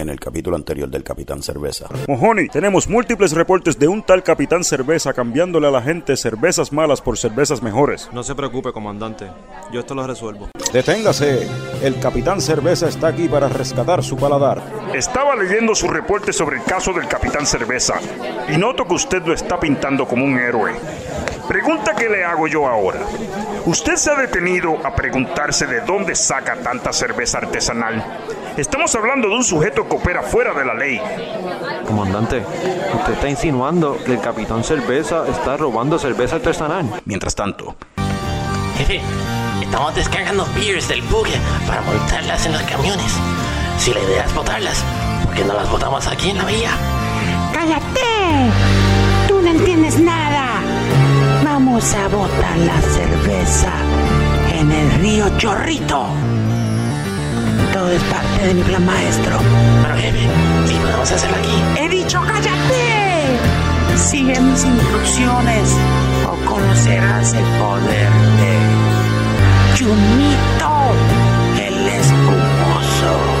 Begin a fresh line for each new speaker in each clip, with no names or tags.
en el capítulo anterior del Capitán Cerveza.
Mojoni, tenemos múltiples reportes de un tal Capitán Cerveza cambiándole a la gente cervezas malas por cervezas mejores.
No se preocupe, comandante. Yo esto lo resuelvo.
Deténgase. El Capitán Cerveza está aquí para rescatar su paladar.
Estaba leyendo su reporte sobre el caso del Capitán Cerveza y noto que usted lo está pintando como un héroe. Pregunta que le hago yo ahora. ¿Usted se ha detenido a preguntarse de dónde saca tanta cerveza artesanal? Estamos hablando de un sujeto que opera fuera de la ley.
Comandante, usted está insinuando que el capitán cerveza está robando cerveza artesanal.
Mientras tanto,
Jefe, estamos descargando beers del buque para montarlas en los camiones. Si la idea es botarlas, ¿por qué no las botamos aquí en la vía?
¡Cállate! Tú no entiendes nada. A botar la cerveza en el río Chorrito. Todo es parte de mi plan maestro.
Pero jefe, si podemos hacerlo aquí.
He dicho cállate. Sigue mis instrucciones o conocerás el poder de Chumito, el espumoso.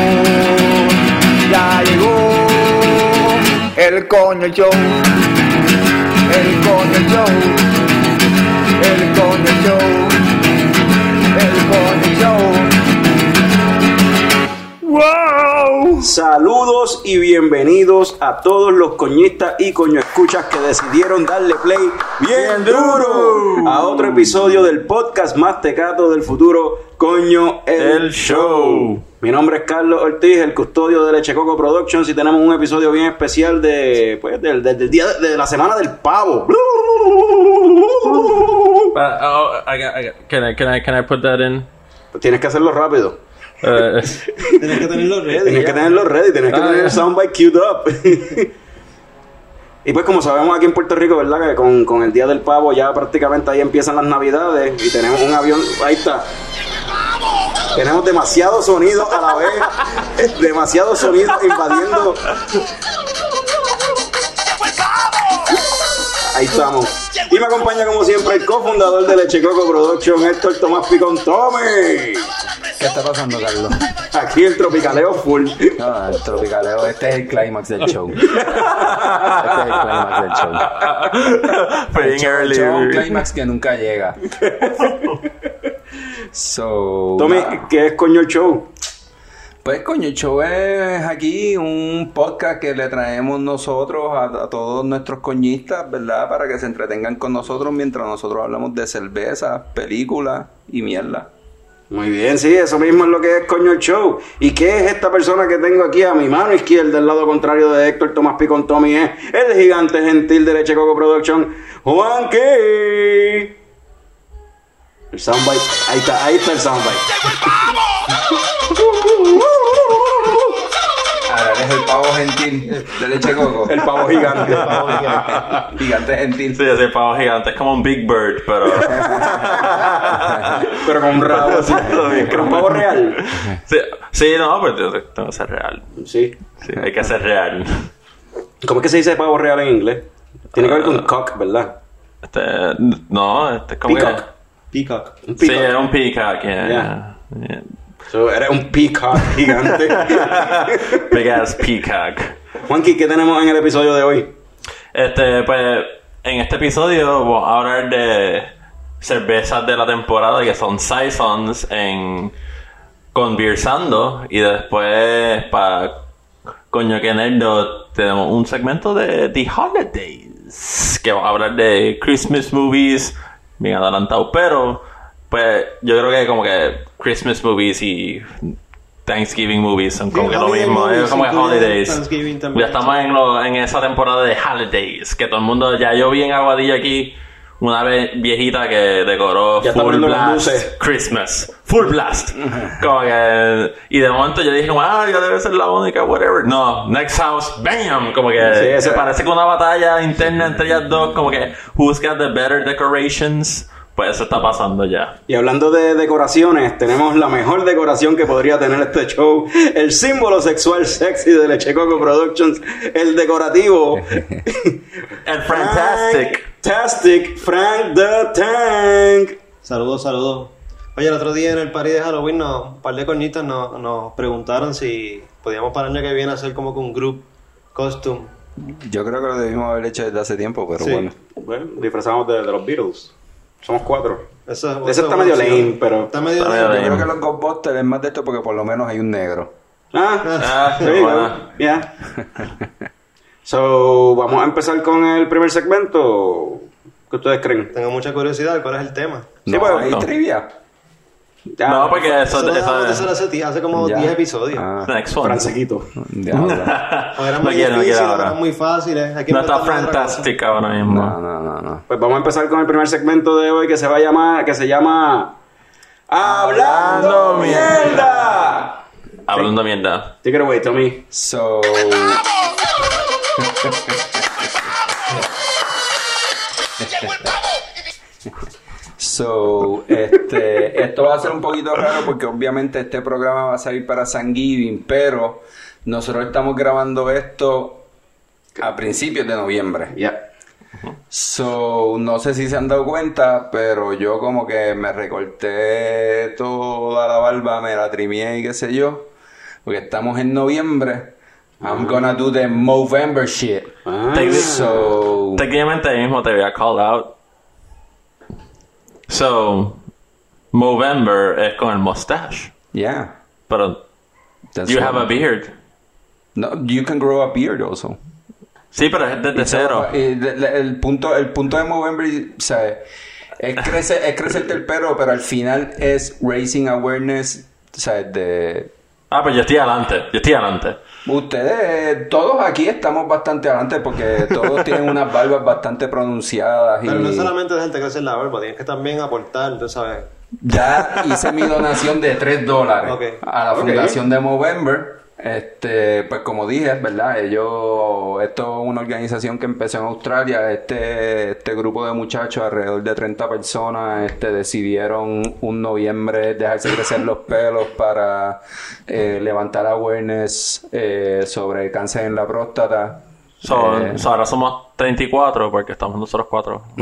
el coño show, el coño show. El Coño Show. El Coño Show.
¡Wow! Saludos y bienvenidos a todos los coñistas y coño escuchas que decidieron darle play bien duro a otro episodio del podcast más tecato del futuro, Coño el, Show. Mi nombre es Carlos Ortiz, el custodio de Leche Coco Productions y tenemos un episodio bien especial de, pues, del, del- del día de la semana del pavo.
Uh, oh, I got, I got, can I, can I, can I put that in?
Tienes que hacerlo rápido.
Uh,
Tienes que tenerlo ready.
Tienes que tenerlo ready, tienes que
Ah,
tener el soundbite queued up. y pues como sabemos aquí en Puerto Rico, ¿verdad? Que con, con el Día del Pavo ya prácticamente ahí empiezan las navidades y tenemos un avión, ahí está. Tenemos demasiado sonido a la vez, demasiado sonido invadiendo. Ahí estamos. Y me acompaña como siempre el cofundador de Leche Coco Production, Héctor Tomás Picón Tommy.
¿Qué está pasando, Carlos?
Aquí el tropicaleo full.
No, el tropicaleo, este es el clímax del show. Este es el clímax del show. El show
early.
un clímax que nunca llega. So,
Tommy. ¿qué es coño el show?
Pues coño, el show es aquí un podcast que le traemos nosotros a, a todos nuestros coñistas, ¿verdad? Para que se entretengan con nosotros mientras nosotros hablamos de cerveza, películas y mierda.
Muy bien, sí, eso mismo es lo que es coño el show. ¿Y qué es esta persona que tengo aquí a mi mano izquierda, del lado contrario de Héctor Tomás Picón Tommy? Es el gigante gentil de Leche Coco Production, Juan Key. El soundbite, ahí está, ahí está el soundbite.
Ahora eres el pavo gentil de leche coco.
El pavo gigante.
Gigante gentil.
Sí, ese pavo gigante es como un Big Bird, pero.
Pero con un rabo así. Pero un pavo real.
sí, sí, no, pues tengo tengo que ser real.
Sí.
Sí, hay que ser real.
¿Cómo es que se dice pavo real en inglés? Tiene que ver con cock, ¿verdad?
Este, no, este es como. que-
Peacock.
Peacock.
Un
Sí,
peacock.
era un peacock, yeah.
Yeah.
yeah.
So, eres un peacock gigante.
Big ass peacock.
Juanqui, ¿qué tenemos en el episodio de hoy?
Este, pues, en este episodio vamos a hablar de cervezas de la temporada que son Saisons en Conversando y después para coño que nerdo tenemos un segmento de The Holidays que va a hablar de Christmas movies bien adelantado. Pero pues yo creo que como que Christmas movies y Thanksgiving movies son como
Sí,
que lo mismo,
movies
es como que holidays. Ya estamos en, lo- en esa temporada de holidays, que todo el mundo, ya yo vi en Aguadilla aquí una viejita que decoró
Ya
Full Blast. Christmas. Full Blast. Como que, y de momento yo dije, como, ah, ya debe ser la única, whatever. No, Next House, bam. Como que
Sí,
se parece que una batalla interna entre ellas dos. Como que, who's got the better decorations? Pues eso está pasando ya.
Y hablando de decoraciones, tenemos la mejor decoración que podría tener este show. El símbolo sexual sexy de Leche Coco Productions. El decorativo.
El Fantastic.
Fantastic Frank the Tank.
Saludos, saludos. Oye, el otro día en el party de Halloween, nos, un par de cornitas nos, nos preguntaron si podíamos para el año que viene hacer como que un group costume.
Yo creo que lo debimos haber hecho desde hace tiempo, pero
Sí.
bueno.
Bueno, disfrazamos de, de los Beatles. Somos cuatro.
Eso, eso
está
es
medio lame, pero-
Está medio lame.
Yo creo que los Ghostbusters es más de esto porque por lo menos hay un negro.
Ah,
Ah,
go.
bueno.
Yeah. So, vamos a empezar con el primer segmento. ¿Qué ustedes creen?
Tengo mucha curiosidad, ¿cuál es el tema?
Sí,
no
pues,
hay
no.
trivia.
Ya,
No, porque eso,
Eso
eso
hacer hace, hace como
Ya.
10 episodios.
Ah,
Next one.
Francequito.
O eran
No
muy
quiero, no quiero
difíciles, o
ahora.
eran muy fáciles. Hay que
No está fantastic ahora mismo.
No, no, no, no.
Pues vamos a empezar con el primer segmento de hoy que se va a llamar, que se llama Hablando
Hablando
Mierda.
Hablando mierda.
Take it away, Tommy.
So. So, este, esto va a ser un poquito raro porque obviamente este programa va a salir para San Giving, pero nosotros estamos grabando esto a principios de noviembre.
Ya.
So, no sé si se han dado cuenta, pero yo como que me recorté toda la barba, me la trimié y qué sé yo, porque estamos en noviembre. I'm gonna do the Movember shit.
Ah.
So,
Técnicamente ahí mismo te había called out. So, Movember es con el mustache.
yeah.
Pero,
that's
you have a beard.
No, you can grow a beard also.
Sí, pero es desde cero.
De- el punto, el punto de Movember, sea, es crecer, es crecerte el pelo, pero al final es raising awareness, de
Ah, pues yo estoy adelante. Yo estoy adelante.
Ustedes, todos aquí estamos bastante adelante porque todos tienen unas barbas bastante pronunciadas y
Pero no solamente dejarte crecer la barba, tienes que también aportar, tú sabes.
ya hice mi donación de 3 dólares a la fundación de Movember. Este, pues como dije, ¿verdad? Ellos, esto es una organización que empezó en Australia. Este, este grupo de muchachos, alrededor de 30 personas, este, decidieron un noviembre dejarse crecer los pelos para eh, levantar awareness eh, sobre el cáncer en la próstata.
So,
Eh,
so ahora somos 34 porque estamos nosotros cuatro.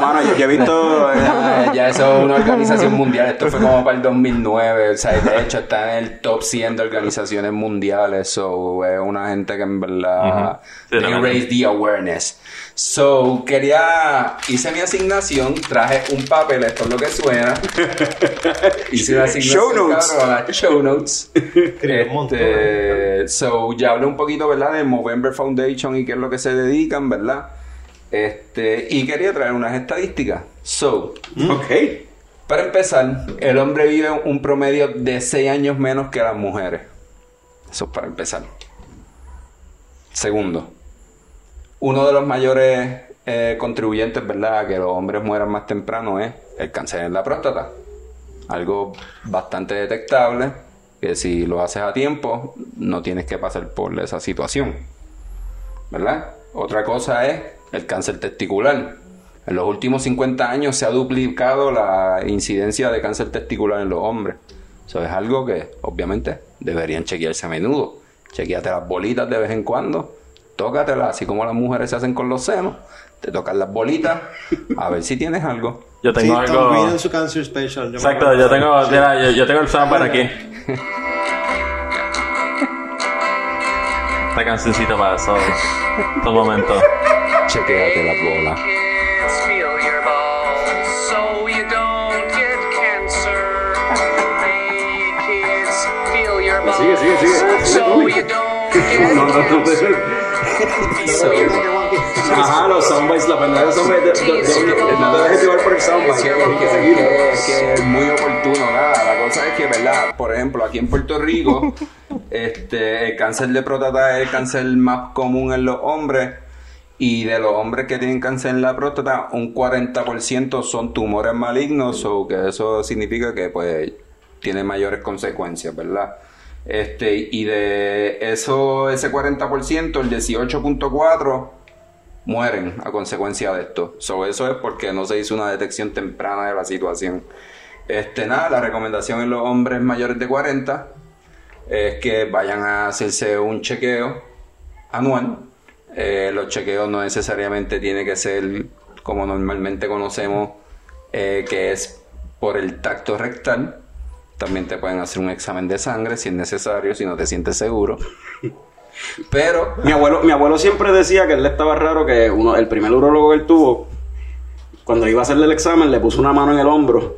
Mano, yo, yo he visto. eh,
Ya, ya eso es una organización mundial. Esto fue como para el 2009. O sea, de hecho está en el top 100 de organizaciones mundiales. So, es una gente que en verdad... They
tremendo.
raise the awareness. So, quería... Hice mi asignación. Traje un papel. Esto es lo que suena. Hice una asignación,
Show notes.
cabrona, Show notes.
Escribe un montón.
Este, so, ya hablé un poquito, ¿verdad? De Movember Foundation y qué es lo que se dedican, ¿verdad? Este, y quería traer unas estadísticas. So,
ok.
para empezar, el hombre vive un promedio de 6 años menos que las mujeres. Eso es para empezar. Segundo, uno de los mayores eh, contribuyentes, ¿verdad?, a que los hombres mueran más temprano es el cáncer en la próstata. Algo bastante detectable, que si lo haces a tiempo, no tienes que pasar por esa situación. ¿Verdad? Otra cosa es el cáncer testicular. En los últimos 50 años se ha duplicado la incidencia de cáncer testicular en los hombres. Eso es algo que, obviamente, deberían chequearse a menudo. Chequeate las bolitas de vez en cuando. Tócatelas, así como las mujeres se hacen con los senos. Te tocas las bolitas, a ver si tienes algo.
Yo
Sí,
tengo algo.
Green en su Cancer Special. yo
Exacto, yo tengo, mira, yo, yo tengo el soundbar aquí. Esta cancioncita para eso, estos momentos.
Chequeate las bolas.
Feel your balls so you don't get cancer. Hey kids, feel your balls
Sigue, sigue, sigue.
so you don't get
No, no, no,
cancer.
Ajá, los soundbites, la de soundbites. de- de- de- No te dejes llevar por el soundbite.
que,
Hay que
que-
seguir.
que- que es muy oportuno, nada. La cosa es que, ¿verdad? Por ejemplo, aquí en Puerto Rico, este, el cáncer de próstata es el cáncer más común en los hombres Y de los hombres que tienen cáncer en la próstata, un 40% son tumores malignos, o que eso significa que pues tiene mayores consecuencias, ¿verdad? Este, y de eso, ese 40%, el 18.4 mueren a consecuencia de esto. So, eso es porque no se hizo una detección temprana de la situación. Este, nada, la recomendación en los hombres mayores de 40 es que vayan a hacerse un chequeo anual. Eh, los chequeos no necesariamente tiene que ser como normalmente conocemos, eh, que es por el tacto rectal. También te pueden hacer un examen de sangre si es necesario, si no te sientes seguro. Pero
Mi abuelo, mi abuelo siempre decía que él le estaba raro que uno, el primer urologo que él tuvo, cuando iba a hacerle el examen, le puso una mano en el hombro.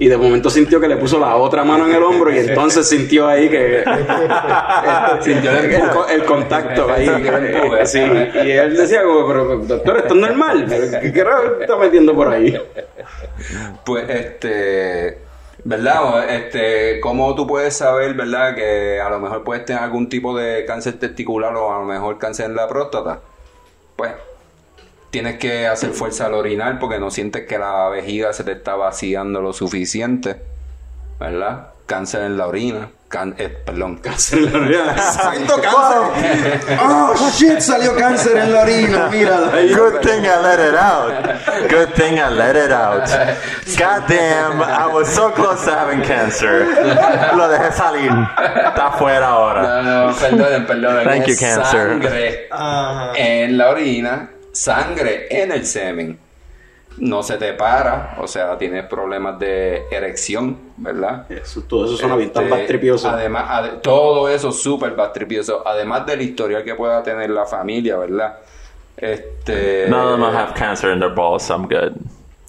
Y de momento sintió que le puso la otra mano en el hombro y entonces sintió ahí que... sintió el, el el contacto ahí. sí. Y él decía como, pero doctor, esto es normal. ¿Qué, qué raro está metiendo por ahí?
Pues este, ¿verdad? Este, ¿cómo tú puedes saber, verdad, que a lo mejor puedes tener algún tipo de cáncer testicular o a lo mejor cáncer en la próstata? Pues tienes que hacer fuerza al orinar porque no sientes que la vejiga se te está vaciando lo suficiente, ¿verdad? Cáncer en la orina, can- eh, perdón.
Cáncer en la orina.
Exacto,
cáncer. Oh, shit, salió cáncer en la orina, mira.
Good thing I let it out. Good thing I let it out. God damn, I was so close to having cancer. Lo dejé salir. Está fuera ahora.
No, no, perdonen, perdonen.
Thank you, cancer.
Sangre en la orina, sangre en el semen. No se te para, o sea, tienes problemas de erección, ¿verdad?
Eso, todo eso suena bien tan
Este,
bastripioso.
Además, ade- todo eso súper bastripioso. Además del historial que pueda tener la familia, ¿verdad? Este.
None of them have cancer in their balls, so I'm good.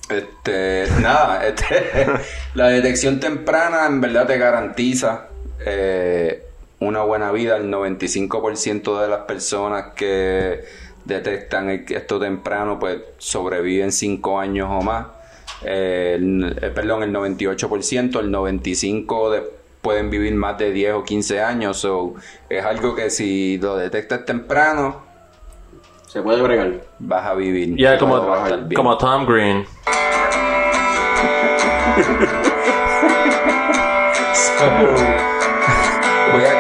Este, nada, este, la detección temprana en verdad te garantiza eh, una buena vida. El 95% de las personas que detectan esto temprano, pues sobreviven 5 años o más. Eh, el- eh, perdón, el 98%, el 95% de- pueden vivir más de 10 o 15 años. So, es algo que si lo detectas temprano,
se puede bregar.
Vas a vivir.
Ya, como,
a
como Tom Green.
Voy a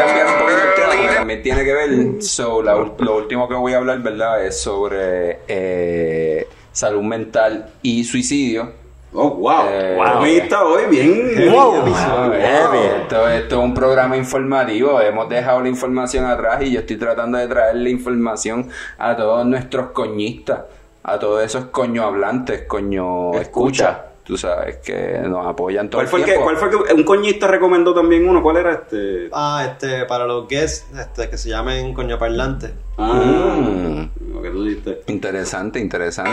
tiene que ver. So, la lo último que voy a hablar, ¿verdad? Es sobre eh, salud mental y suicidio.
Oh, wow.
Eh,
Wow. está hoy bien.
Wow.
Wow.
Esto, esto es un programa informativo. Hemos dejado la información atrás y yo estoy tratando de traer la información a todos nuestros coñistas, a todos esos coño hablantes, coño escucha. Tú sabes que nos apoyan todo
¿Cuál fue,
el
el que,
tiempo.
¿Cuál fue el que un coñista recomendó también uno? ¿Cuál era este?
Ah, este, para los guests, este, que se llamen coño parlante.
Mm.
Lo que tú dijiste.
Interesante, interesante.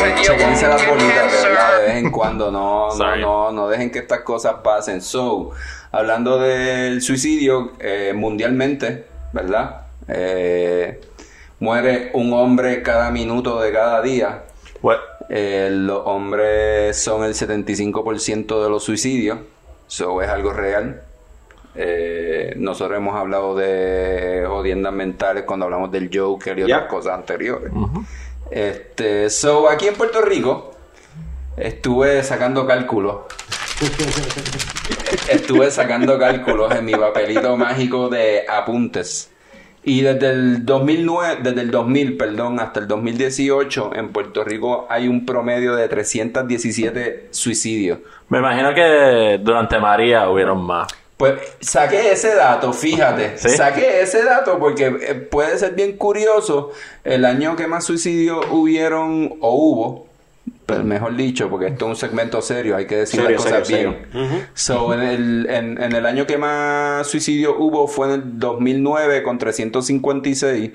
and you
Chequense las bolitas, verdad, de vez en cuando. No, no, no, no dejen que estas cosas pasen. So, hablando del suicidio eh, mundialmente, ¿verdad? Eh, muere un hombre cada minuto de cada día. Eh, los hombres son el 75% de los suicidios. Eso es algo real. Eh, nosotros hemos hablado de jodiendas mentales cuando hablamos del Joker y otras cosas anteriores. Este, so, aquí en Puerto Rico estuve sacando cálculos. estuve sacando cálculos en mi papelito mágico de apuntes. Y desde el 2009, desde el 2000, perdón, hasta el 2018 en Puerto Rico hay un promedio de 317 suicidios.
Me imagino que durante María hubieron más.
Pues saqué ese dato, fíjate.
¿Sí?
Saqué ese dato porque eh, puede ser bien curioso. El año que más suicidios hubieron o hubo, pues mejor dicho, porque esto es un segmento serio, hay que decir
Serio,
las cosas
serio,
bien.
serio.
So, en, el, en, en el año que más suicidios hubo fue en el 2009 con 356.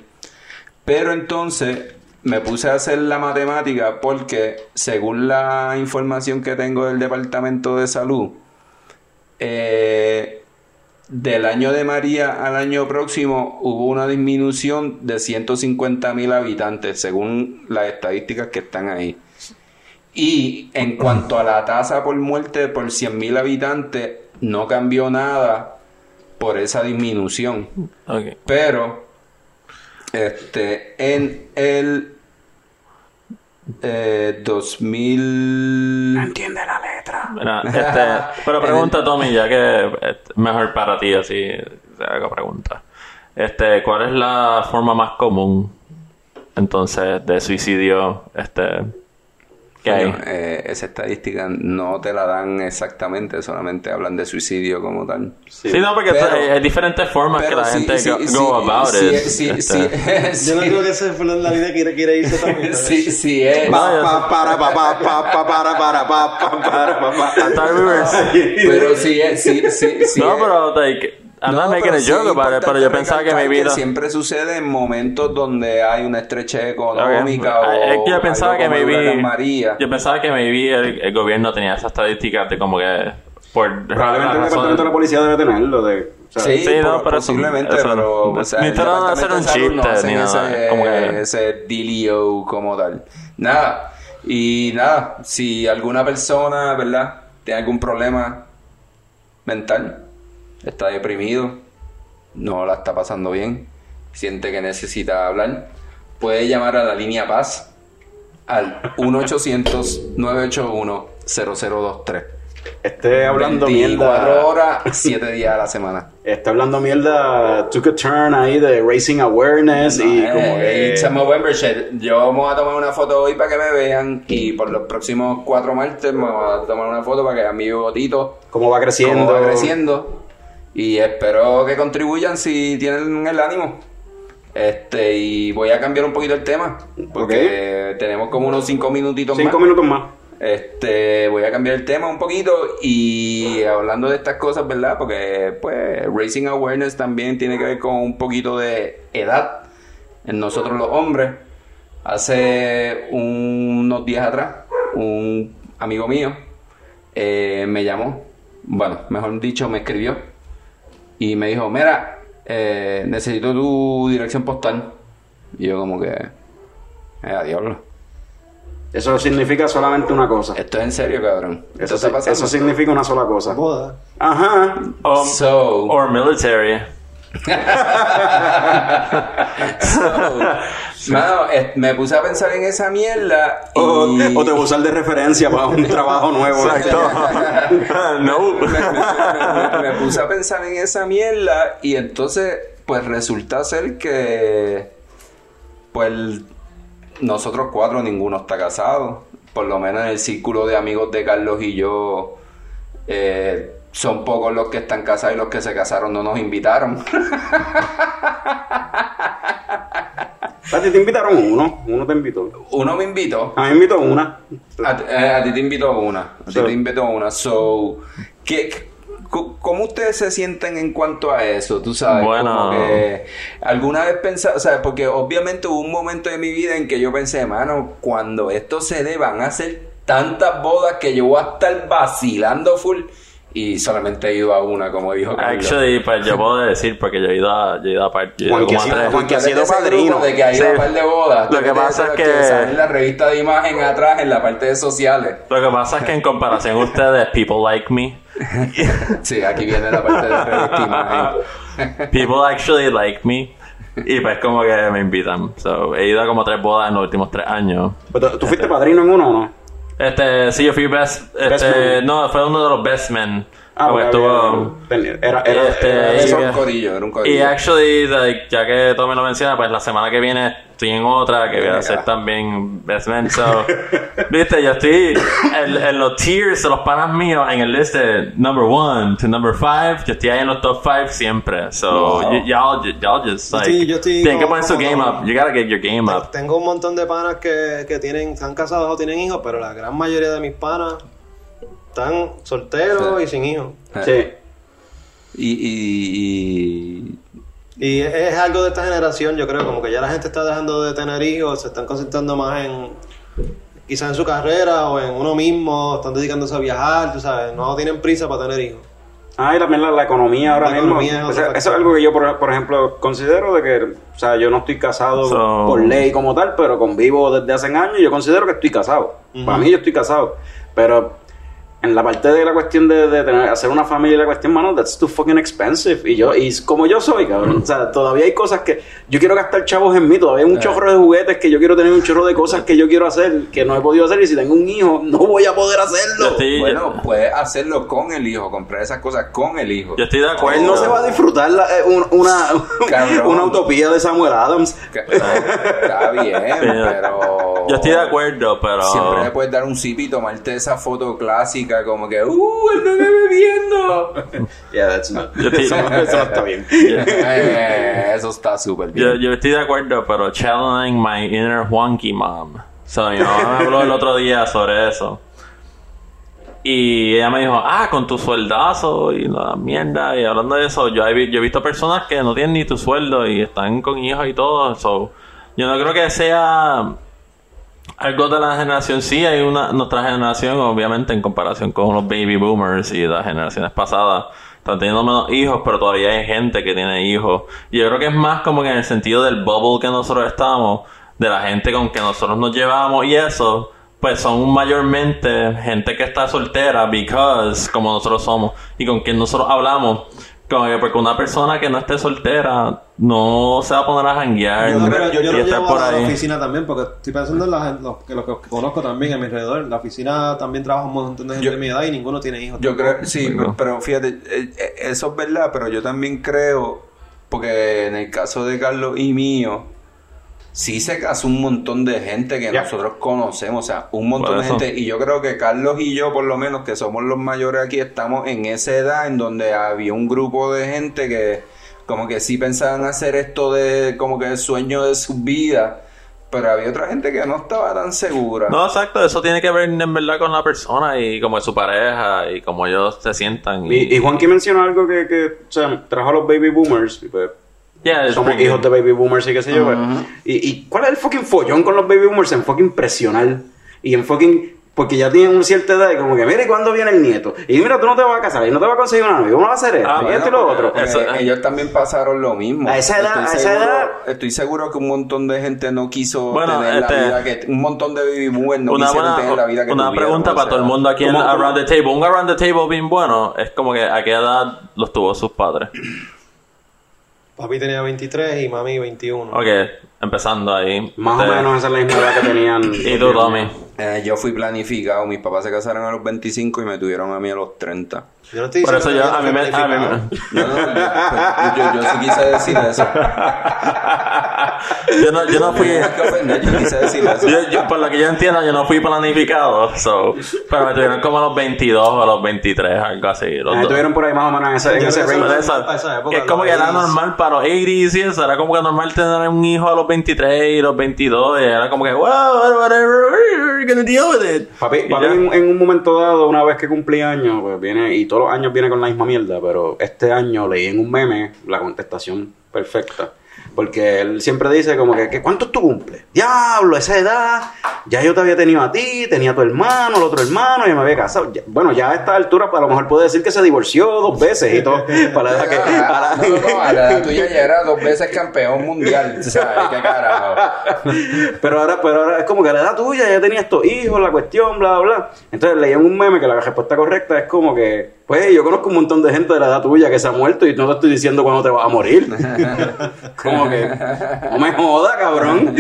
Pero entonces me puse a hacer la matemática porque según la información que tengo del Departamento de Salud, eh, del año de María al año próximo hubo una disminución de 150 mil habitantes según las estadísticas que están ahí. Y en cuanto a la tasa por muerte por 100 mil habitantes, no cambió nada por esa disminución.
Ok.
Pero, este, en el eh, 2000...
entiende la letra.
Mira, este, pero pregunta Tommy, ya que es mejor para ti así te hago pregunta. Este, ¿cuál es la forma más común entonces de suicidio este que hay?
Bueno, eh, esa estadística no te la dan exactamente, solamente hablan de suicidio como tal.
Sí, no, porque
Pero-
hay, hay diferentes formas que la
sí,
gente
sí,
go,
sí,
go about
sí,
it.
sí,
este.
sí,
Yo no creo que esa fue la línea que quiere, irse también.
Sí, sí es.
Pa, pa, para, pa, pa, pa, pa, para, para, pa, pa, para, pa, pa.
Pero sí es, sí, sí, sí
no, pero like, I'm not
No,
making
pero
a
sí
joke
es
about it, pero yo pensaba que mi vida
siempre sucede en momentos donde hay una estrechez económica
Ok.
o
Es que yo pensaba que maybe
María.
yo pensaba que maybe el, el gobierno tenía esas estadísticas de como que por
Probablemente el departamento de la policía debe tenerlo. De, o sea,
Sí,
Sí, no,
po-
pero
posiblemente,
eso-
pero o sea,
de hacer un
no
chiste,
hacen
ni nada,
ese,
como que-
ese dealio como tal. Nada. Y nada, si alguna persona, ¿verdad? Tiene algún problema mental, está deprimido, no la está pasando bien, siente que necesita hablar, puede llamar a la línea Paz al 1-800-981-0023.
esté hablando
24
mierda.
horas, 7 días a la semana.
Está hablando mierda. Took a turn ahí de raising awareness y
Eh,
como que.
it's a Movember shit. Yo voy a tomar una foto hoy para que me vean y por los próximos cuatro martes me voy a tomar una foto para que vean mi bigotito
Cómo va creciendo.
cómo va creciendo y espero que contribuyan si tienen el ánimo. Este, y voy a cambiar un poquito el tema porque tenemos como unos cinco minutitos
Cinco
más.
minutos más.
Este, voy a cambiar el tema un poquito y hablando de estas cosas, ¿verdad? Porque, pues, Raising Awareness también tiene que ver con un poquito de edad en nosotros los hombres. Hace unos días atrás, un amigo mío eh, me llamó, bueno, mejor dicho, me escribió y me dijo, mira, eh, necesito tu dirección postal. Y yo como que, eh, a diablo.
Eso significa solamente una cosa.
Esto es en serio, cabrón.
Eso,
está pasando.
eso significa una sola cosa.
Boda.
Ajá.
Um,
So,
or military.
mano, eh, me puse a pensar en esa mierda y...
O, o te voy a usar de referencia para un trabajo nuevo.
no.
me, me- me- me puse a pensar en esa mierda y entonces pues resulta ser que pues nosotros cuatro ninguno está casado por lo menos en el círculo de amigos de Carlos y yo eh, son pocos los que están casados y los que se casaron no nos invitaron
A ti te invitaron uno. Uno te invitó.
uno me invitó
A mí me invitó una.
A, ti- eh, a ti te invitó una. A ti
Sí.
te invitó una. So, ¿qué, ¿cómo ustedes se sienten en cuanto a eso? Tú sabes,
Bueno.
como que alguna vez pensaste, o sea, porque obviamente hubo un momento de mi vida en que yo pensé, mano, cuando esto se dé van a ser tantas bodas que yo voy a estar vacilando full y solamente he ido a una, como dijo Carlos.
Actually, pues yo puedo decir porque yo he ido a, yo he ido a, par- yo he ido
Juan, que
como a
sí,
tres.
Juan, que ha
Tú
sido padrino.
De que ha ido
Sí.
a par de bodas.
Lo
Tú
que pasa es que-
sale en la revista de imagen atrás, en la parte de sociales.
Lo que pasa es que en comparación a ustedes, people like me,
Sí, aquí viene la parte de revista de imagen.
people actually like me. Y pues como que me invitan. So, he ido a como tres bodas en los últimos tres años.
Pero ¿Tú fuiste padrino en uno o no?
Este, sí, yo fui best,
Best
este, no, fue uno de los best men.
Ah, porque
estuvo,
Era, era,
Este,
era-
Eso
y-
era un corillo, era un corillo.
Y actually, like, ya que Tommy lo menciona, pues la semana que viene estoy en otra que voy a hacer también Best Man. So, viste, yo estoy en, en los tiers de los panas míos en el list de number one to number five. Yo estoy ahí en los top five siempre. So,
Wow.
y- y'all, y'all just like,
estoy- yo estoy
tienen que
como-
poner su
como
game
no.
up. You gotta get your game up.
Tengo un montón de panas que, que tienen, están casados o tienen hijos, pero la gran mayoría de mis panas están solteros
Sí.
y sin hijos.
Sí.
Y, y,
Y es, es algo de esta generación, yo creo, como que ya la gente está dejando de tener hijos, se están concentrando más en quizás en su carrera o en uno mismo, están dedicándose a viajar, tú sabes, no tienen prisa para tener hijos.
Ah, y también la, la economía ahora
La
mismo.
economía es
O sea, eso es algo que yo, por, por ejemplo, considero de que, o sea, yo no estoy casado
So-
por ley como tal, pero convivo desde hace años y yo considero que estoy casado. Para mí yo estoy casado. Pero en la parte de la cuestión de, de tener, hacer una familia, la cuestión, mano, that's too fucking expensive. Y yo, y como yo soy, cabrón, o sea, todavía hay cosas que yo quiero gastar chavos en mí, todavía hay un chorro de juguetes que yo quiero tener, un chorro de cosas que yo quiero hacer, que no he podido hacer, y si tengo un hijo, no voy a poder hacerlo.
Bueno, puedes hacerlo con el hijo, comprar esas cosas con el hijo.
Yo estoy de
él no se va a disfrutar la- eh, un- una,
Cabrón.
una utopía de Samuel Adams.
Está bien, pero.
Yo estoy de acuerdo, pero.
Siempre le puedes dar un sip y tomarte esa foto clásica, como que, ¡uh, el bebé bebiendo!
Yeah, that's not.
Yo estoy-
eso, no, eso no está bien.
Eh, eso está súper bien.
Yo, yo estoy de acuerdo, pero challenging my inner wonky mom. So, mi mamá me habló el otro día sobre eso. Y ella me dijo, ah, con tu sueldazo y la mierda. Y hablando de eso, yo he, yo he visto personas que no tienen ni tu sueldo y están con hijos y todo. So, yo no creo que sea algo de la generación. Sí, hay una, nuestra generación, obviamente, en comparación con los baby boomers y las generaciones pasadas. Están teniendo menos hijos, pero todavía hay gente que tiene hijos. Y yo creo que es más como en el sentido del bubble que nosotros estamos, de la gente con que nosotros nos llevamos y eso, pues son mayormente gente que está soltera, because como nosotros somos y con quien nosotros hablamos. Como que porque una persona que no esté soltera no se va a poner a janguear
Yo, pero yo, yo
y
lo
estar
llevo
por
a la
ahí.
oficina también, porque estoy pensando en la gente- los, que, los que conozco también a mi alrededor. La oficina también trabaja un montón de gente de mi edad y ninguno tiene hijos.
Yo creo, sí, pero, pero fíjate, eh, eh, eso es verdad, pero yo también creo, porque en el caso de Carlos y mío, sí se casó un montón de gente que nosotros conocemos, o sea, un montón de gente, y yo creo que Carlos y yo, por lo menos, que somos los mayores aquí, estamos en esa edad en donde había un grupo de gente que como que sí pensaban hacer esto de como que el sueño de su vida, pero había otra gente que no estaba tan segura.
No, exacto, eso tiene que ver en verdad con la persona y como es su pareja y como ellos se sientan.
Y, y Juanqui mencionó algo que, que o sea, trajo a los baby boomers. y pues,
Yeah,
somos hijos de baby boomers y qué sé yo. pues. y, ¿Y cuál es el fucking follón con los baby boomers? En fucking presionar. Y en fucking... Porque ya tienen una cierta edad y como que, mira, ¿y cuándo viene el nieto? Y mira, tú no te vas a casar y no te vas a conseguir una novia. ¿Cómo vas a hacer esto?
Ah,
y
bueno,
esto y lo otro.
porque ellos también pasaron lo mismo.
A esa edad-
estoy
a esa
seguro,
edad-
Estoy seguro que un montón de gente no quiso
Bueno,
tener
este-
la vida que... Un montón de baby boomers no
una
quisieron
buena,
tener la vida que
una
tuvieron,
pregunta
o
para
sea.
todo el mundo aquí en. Around the Table. Un Around the Table bien bueno es como que a qué edad los tuvo sus padres.
Papi tenía 23 y mami 21.
Ok, empezando ahí.
Más o menos esa es la misma edad que tenían.
¿Y tú, Tommy?
Eh, yo fui planificado. Mis papás se casaron a los 25 y me tuvieron a mí a los 30.
Yo no estoy
Por eso yo, a mí me... a mí me-.
No, no, yo, yo, yo sí quise decir eso.
yo, no, yo no fui...
Yo quise decir eso.
Yo, yo- por lo que yo entiendo, yo no fui planificado. So, pero me tuvieron como a los 22 o a los 23, algo así. Los
Me
dos.
tuvieron por ahí más o menos en ese, en ese range.
Época,
es como que era
80s.
normal para los 80s y eso, era como que normal tener un hijo a los 23 y los 22 y era como que, wow, whatever, we're gonna deal with it.
Papi, papi en, en un momento dado, una vez que cumplí años, pues viene, y todos años viene con la misma mierda, pero este año leí en un meme la contestación perfecta. Porque él siempre dice como que, ¿cuántos tú cumples? Diablo, esa edad, ya yo te había tenido a ti, tenía a tu hermano, el otro hermano, y me había casado. Ya- bueno, ya a esta altura pues, a lo mejor puede decir que se divorció dos veces y todo. Para la edad que,
Ah, no, no, no, a la edad tuya ya era dos veces campeón mundial. ¿Sabes qué carajo?
pero ahora, pero ahora es como que a la edad tuya ya tenía estos hijos, la cuestión, bla, bla, bla. Entonces leí en un meme que la respuesta correcta es como que, pues yo conozco un montón de gente de la edad tuya que se ha muerto y no te estoy diciendo cuándo te vas a morir. como que, no me joda, cabrón.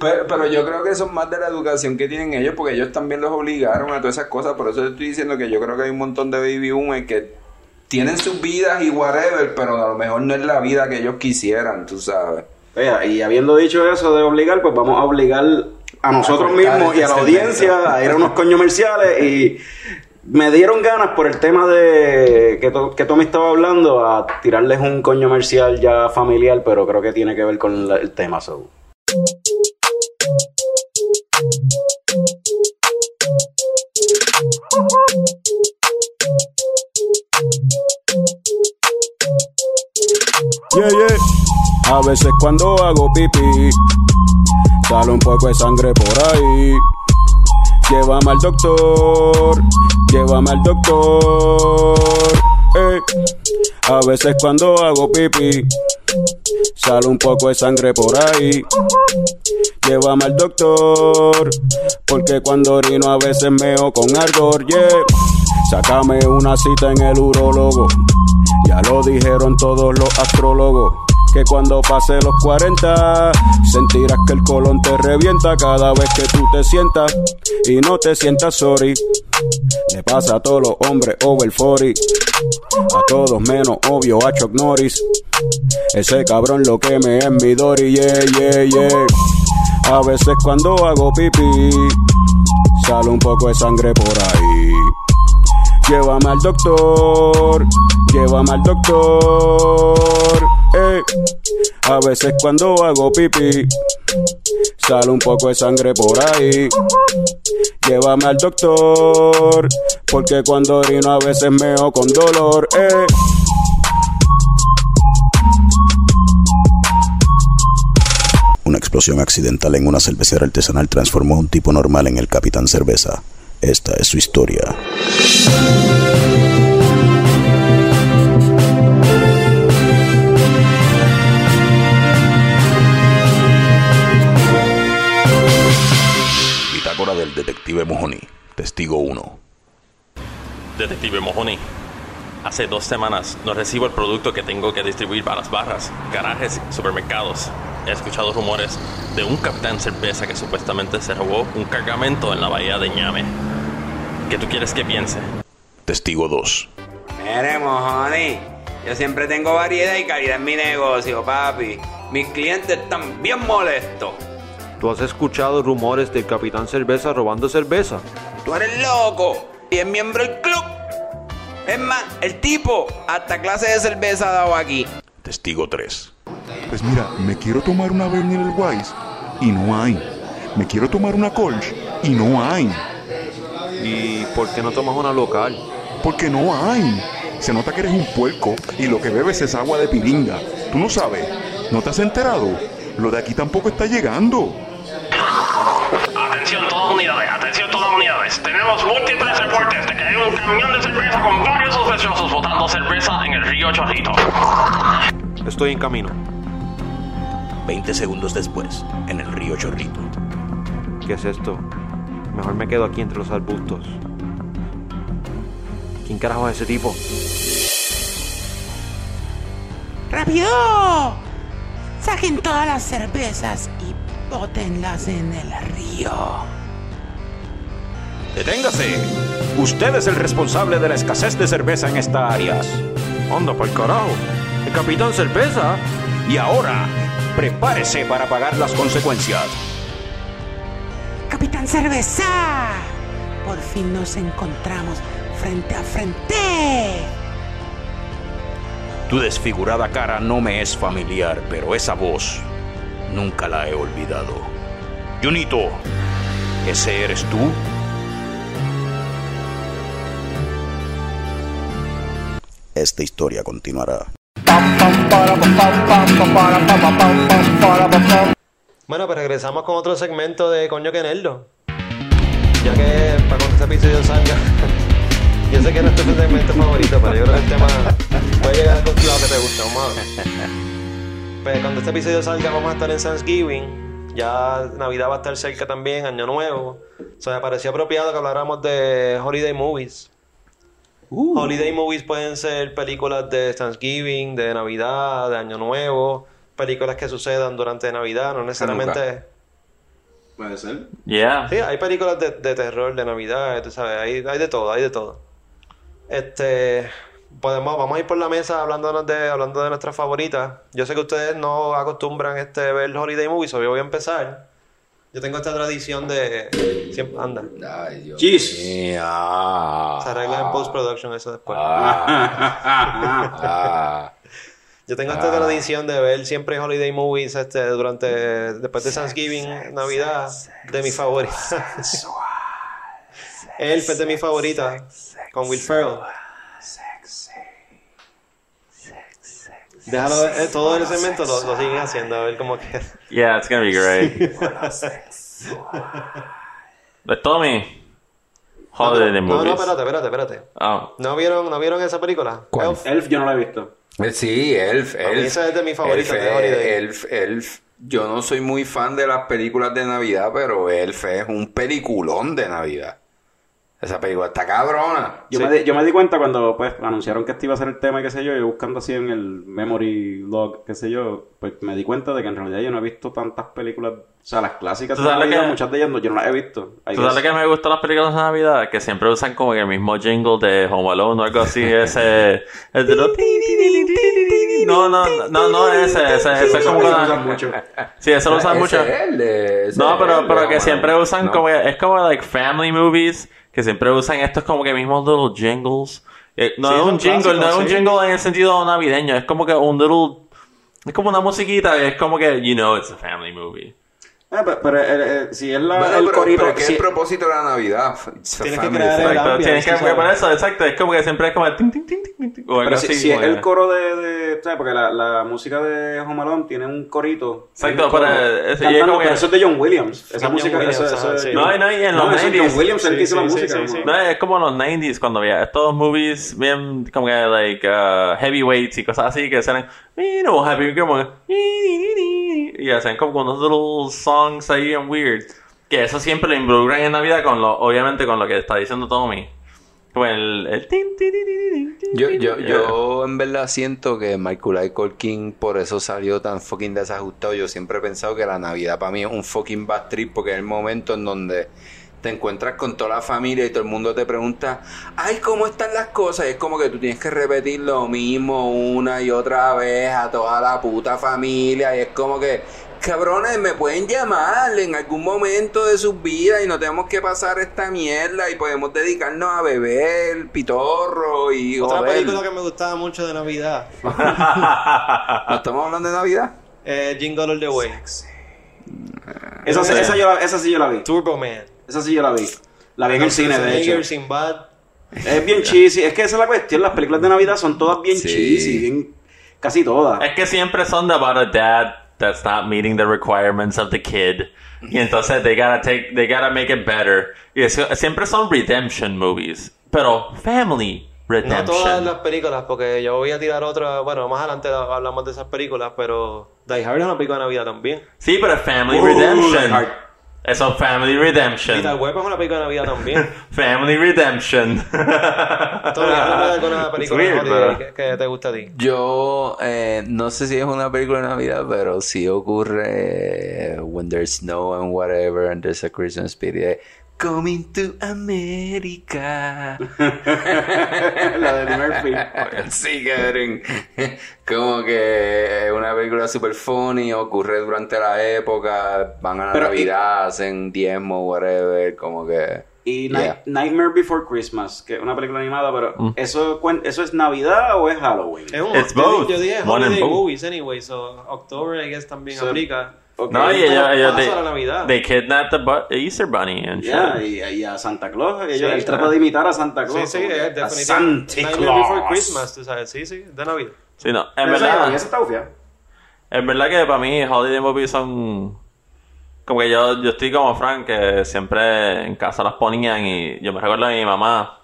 Pero, pero yo creo que eso es más de la educación que tienen ellos, porque ellos también los obligaron a todas esas cosas. Por eso te estoy diciendo que yo creo que hay un montón de baby boomers que tienen sus vidas y whatever, pero a lo mejor no es la vida que ellos quisieran, tú sabes.
Y habiendo dicho eso de obligar, pues vamos a obligar a nosotros
A
mismos y a la
este
audiencia a ir a unos comerciales y me dieron ganas por el tema de que, to- que Tommy estaba hablando a tirarles un coño comercial ya familiar, pero creo que tiene que ver con el tema. So. Yeah, yeah. A veces cuando hago pipí, sale un poco de sangre por ahí. Llévame al doctor, llévame al doctor. eh. A veces cuando hago pipí, sale un poco de sangre por ahí. Llévame al doctor, porque cuando orino a veces meo con ardor, yeah. Sácame una cita en el urólogo. Ya lo dijeron todos los astrólogos. Que cuando pase los 40 sentirás que el colon te revienta cada vez que tú te sientas y no te sientas sorry. Le pasa a todos los hombres over 40. A todos menos obvio a Chuck Norris. Ese cabrón lo que me es mi Dory, yeah, yeah, yeah. A veces cuando hago pipí, sale un poco de sangre por ahí. Llévame al doctor, llévame al doctor. Eh. A veces cuando hago pipí, sale un poco de sangre por ahí. Llévame al doctor, porque cuando orino a veces meo con dolor. Eh.
Una explosión accidental en una cervecera artesanal transformó a un tipo normal en el Capitán Cerveza. Esta es su historia. Bitácora del detective Mojoni, testigo 1.
Detective Mojoni, hace dos semanas no recibo el producto que tengo que distribuir para las barras, garajes y supermercados. He escuchado rumores de un capitán cerveza que supuestamente se robó un cargamento en la bahía de Ñame. ¿Qué tú quieres que piense?
Testigo 2.
Mire, mojoni, yo siempre tengo variedad y calidad en mi negocio, papi. Mis clientes están bien molestos.
¿Tú has escuchado rumores del Capitán Cerveza robando cerveza?
Tú eres loco y es miembro del club. Es más, el tipo hasta clase de cerveza ha dado aquí.
Testigo 3.
Pues mira, me quiero tomar una Bernier el Wise y no hay. Me quiero tomar una Kolsch y no hay.
¿Y por qué no tomas una local?
Porque no hay. Se nota que eres un puerco y lo que bebes es agua de piringa. ¿Tú no sabes? ¿No te has enterado? Lo de aquí tampoco está llegando.
Atención todas unidades, atención todas unidades. Tenemos múltiples reportes de que hay un camión de cerveza con varios sospechosos botando cerveza en el río Chorrito.
Estoy en camino.
20 segundos después, en el río Chorrito.
¿Qué es esto? Mejor me quedo aquí entre los arbustos. ¿Quién carajo es ese tipo?
¡Rápido! Saquen todas las cervezas y bótenlas en el río.
Deténgase. Usted es el responsable de la escasez de cerveza en esta área.
Anda pa'l carajo. El Capitán Cerveza.
Y ahora, prepárese para pagar las consecuencias.
Capitán Cerveza. Por fin nos encontramos frente a frente.
Tu desfigurada cara no me es familiar, pero esa voz nunca la he olvidado. Junito, ¿ese eres tú?
Esta historia continuará.
Bueno, pues regresamos con otro segmento de Coño que Nerdo. Ya que para cuando este episodio salga, yo sé que no es tu segmento favorito, pero yo creo que el tema puede llegar al lado que te gusta. Vamos a ver. Pues cuando este episodio salga, vamos a estar en Thanksgiving. Ya Navidad va a estar cerca también, Año Nuevo. O sea, me pareció apropiado que habláramos de Holiday Movies. Holiday Movies pueden ser películas de Thanksgiving, de Navidad, de Año Nuevo, películas que sucedan durante Navidad, no necesariamente.
Puede ser.
Yeah.
Sí, hay películas de, de terror, de Navidad, tú sabes, hay, hay de todo, hay de todo. Este, podemos, vamos a ir por la mesa hablándonos de, hablando de nuestras favoritas. Yo sé que ustedes no acostumbran este ver holiday movies, so yo voy a empezar. Yo tengo esta tradición de siempre anda.
Ay, Dios
Chis.
mío.
Se arregla en post production eso después.
Ah.
Yo tengo esta tradición de ver siempre holiday movies este, durante después de Thanksgiving, Navidad, de mi favorita. Elf es de mi favorita, con Will Ferrell. Déjalo, eh, todo el segmento lo, lo siguen haciendo, a ver cómo queda.
Yeah, it's gonna be great. But Tommy, Holiday
no, no,
Movies.
espérate, espérate, espérate.
Oh,
¿No vieron, ¿No vieron esa película?
¿Cuál?
Elf.
Elf yo no la he visto.
Eh, Sí, Elf,
A mí
Elf.
esa es de mis favoritas
Elf,
de Holiday.
Elf, Elf. Yo no soy muy fan de las películas de Navidad, pero Elf es un peliculón de Navidad. Esa película está cabrona.
Yo,
Sí.
me di, yo me di cuenta cuando pues anunciaron que este iba a ser el tema y qué sé yo, y buscando así en el memory log, qué sé yo, pues me di cuenta de que en realidad yo no he visto tantas películas, o sea, las clásicas
¿Tú
de
sabes
Navidad,
que-
muchas de ellas no, yo no las he visto. I
¿Tú sabes lo que me gusta de las películas de Navidad? Que siempre usan como el mismo jingle de Home Alone o algo así. Ese. El de los- No, no, no, no, ese. Ese, ese es como
Eso lo usan mucho.
Sí, eso lo usan mucho. No, pero, pero que siempre usan
No.
como. Es como like family movies. Que siempre usan estos como que mismos little jingles. Eh, no
Sí,
es un jingle, no es un jingle en el sentido navideño. Es como que un little. Es como una musiquita. Es como que, you know, it's a family movie.
Ah, pero, pero, eh, eh, si es la,
Bueno,
el
pero,
corito...
pero ¿qué
si-
es el propósito de la Navidad?
Tienes que crear el
tienes que eso, exacto. Es como que siempre es como el ting, ting, ting, ting, ting, ting, o algo
pero si,
así.
si es el coro de, de ¿sabes? Porque la, la música de Home Alone tiene un corito.
Exacto,
un coro
pero, ese- y es
cantando,
como que-
pero eso es de John Williams. Esa
John
música,
Williams,
eso,
ajá,
eso-
sí.
No, no, y en
No,
los
eso es
90s.
John Williams, el que hizo la música.
sí,
¿no?
sí, sí.
No, es como los 90s cuando había estos movies bien como que like uh, heavyweights y cosas así que salen you know happy como y hacen como unos little songs ahí bien weird que eso siempre lo involucran en Navidad con lo obviamente con lo que está diciendo Tommy como el, el tin, tin, tin,
Yo, yo,
tin.
yo en verdad siento que Michael Colkin por eso salió tan fucking desajustado. Yo siempre he pensado que la Navidad para mí es un fucking bad trip porque es el momento en donde te encuentras con toda la familia y todo el mundo te pregunta, ay, ¿cómo están las cosas? Y es como que tú tienes que repetir lo mismo una y otra vez a toda la puta familia y es como que, cabrones, me pueden llamar en algún momento de sus vidas y no tenemos que pasar esta mierda y podemos dedicarnos a beber pitorro y
Otra
joder.
película que me gustaba mucho de Navidad.
¿No estamos hablando de Navidad?
Eh, Jingle All the Way.
Esa, sí- esa, yo la- esa sí yo la vi.
Turbo Man.
Esa sí yo la vi. La vi en el cine, de hecho. Es bien cheesy. Es que esa es la cuestión. Las películas de Navidad son todas bien
Sí.
cheesy. Bien, casi todas.
Es que siempre son about a dad that's not meeting the requirements of the kid. Y entonces they gotta take, they gotta make it better. Y eso- siempre son redemption movies. Pero family
No
redemption.
todas las películas, porque yo voy a tirar otra. Bueno, más adelante hablamos de esas películas, pero Die Hard es una película de Navidad también.
Sí, pero family
Die
redemption. Eso family redemption.
Lethal Weapon es una película de Navidad también.
family redemption.
Tony, háblame de alguna película
weird,
de
pero-
que, que te gusta a ti.
Yo eh, no sé si es una película de Navidad, pero sí ocurre eh, when there's snow and whatever and there's a Christmas spirit. Coming to America.
la de Murphy.
sí, cabrón. Como que es una película super funny, ocurre durante la época, van a la
Pero,
Navidad, hacen diezmo, whatever, como que...
Y
Yeah.
Night- Nightmare Before Christmas, que es una película animada, pero
Mm.
¿eso, ¿eso es Navidad o es Halloween?
Es un,
It's
yo,
both.
yo dije Holiday. Movies anyway, so October I guess también
So-
aplica.
No, y ellos, ellos
Pasa
they,
la Navidad.
they kidnapped the bu- Easter Bunny and shit.
Ya, y, y a Santa Claus. Ellos,
Sí,
él trata de imitar a Santa
Sí,
Claus.
sí,
que,
es
a
definitivamente.
Santa
Nightmare Before
Claus.
Christmas, tú sabes, sí, sí, de Navidad.
Sí, no. En verdad,
esa está.
En verdad que para mí holiday movies son como que yo, yo estoy como Frank que siempre en casa las ponían y yo me recuerdo de mi mamá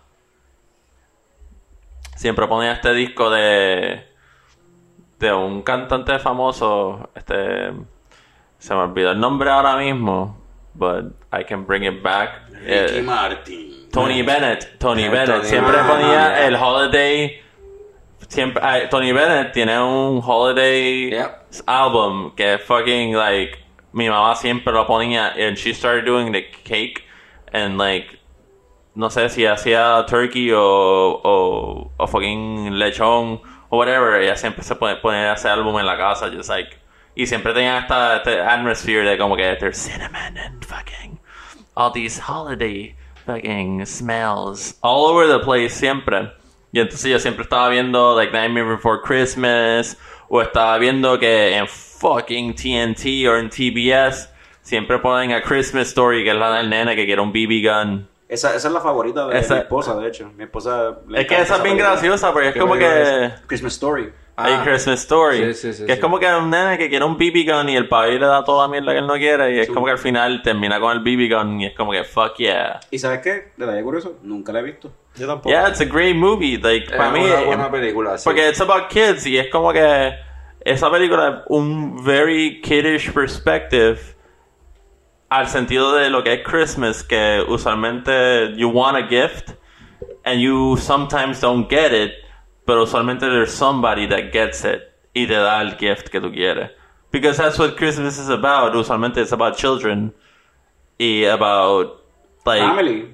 siempre ponía este disco de de un cantante famoso este se me olvidó el nombre ahora mismo but I can bring it back
Ricky
Eh,
Martin.
Tony Bennett Tony
Eh,
Bennett
Tony
siempre
Bennett.
ponía
Ah,
el holiday siempre ah, Tony Bennett tiene un holiday
Yep.
album que es fucking like mi mamá siempre lo ponía and she started doing the cake and like no sé si hacía turkey o, o, o fucking lechón o whatever ella siempre se pone, pone ese álbum en la casa just like y siempre tenía esta este atmosphere de como que there's cinnamon and fucking all these holiday fucking smells all over the place siempre. Y entonces yo siempre estaba viendo like Nightmare Before Christmas o estaba viendo que en fucking TNT o en TBS siempre ponen a Christmas Story que es la del nene que quiere un BB gun.
Esa, esa es la favorita de
Esa-
mi esposa, de hecho. Mi esposa.
Es que esa es bien graciosa porque es
¿Qué
como que?
Christmas Story.
Hay
Ah.
Christmas Story.
Sí, sí, sí,
que es como que un nene que quiere un BB gun y el país le da toda la mierda que él no quiere y es como que al final termina con el BB gun y es como que fuck yeah.
¿Y sabes qué? Detalle curioso, nunca la he visto.
Yo tampoco.
Yeah, it's a great movie. Like,
Es
para mí,
una buena película, sí.
porque it's about kids y es como que esa película es un very kiddish perspective al sentido de lo que es Christmas, que usualmente you want a gift and you sometimes don't get it, pero usualmente there's somebody that gets it y te da el gift que tú quieres. Because that's what Christmas is about. Usualmente it's about children y about like
Family.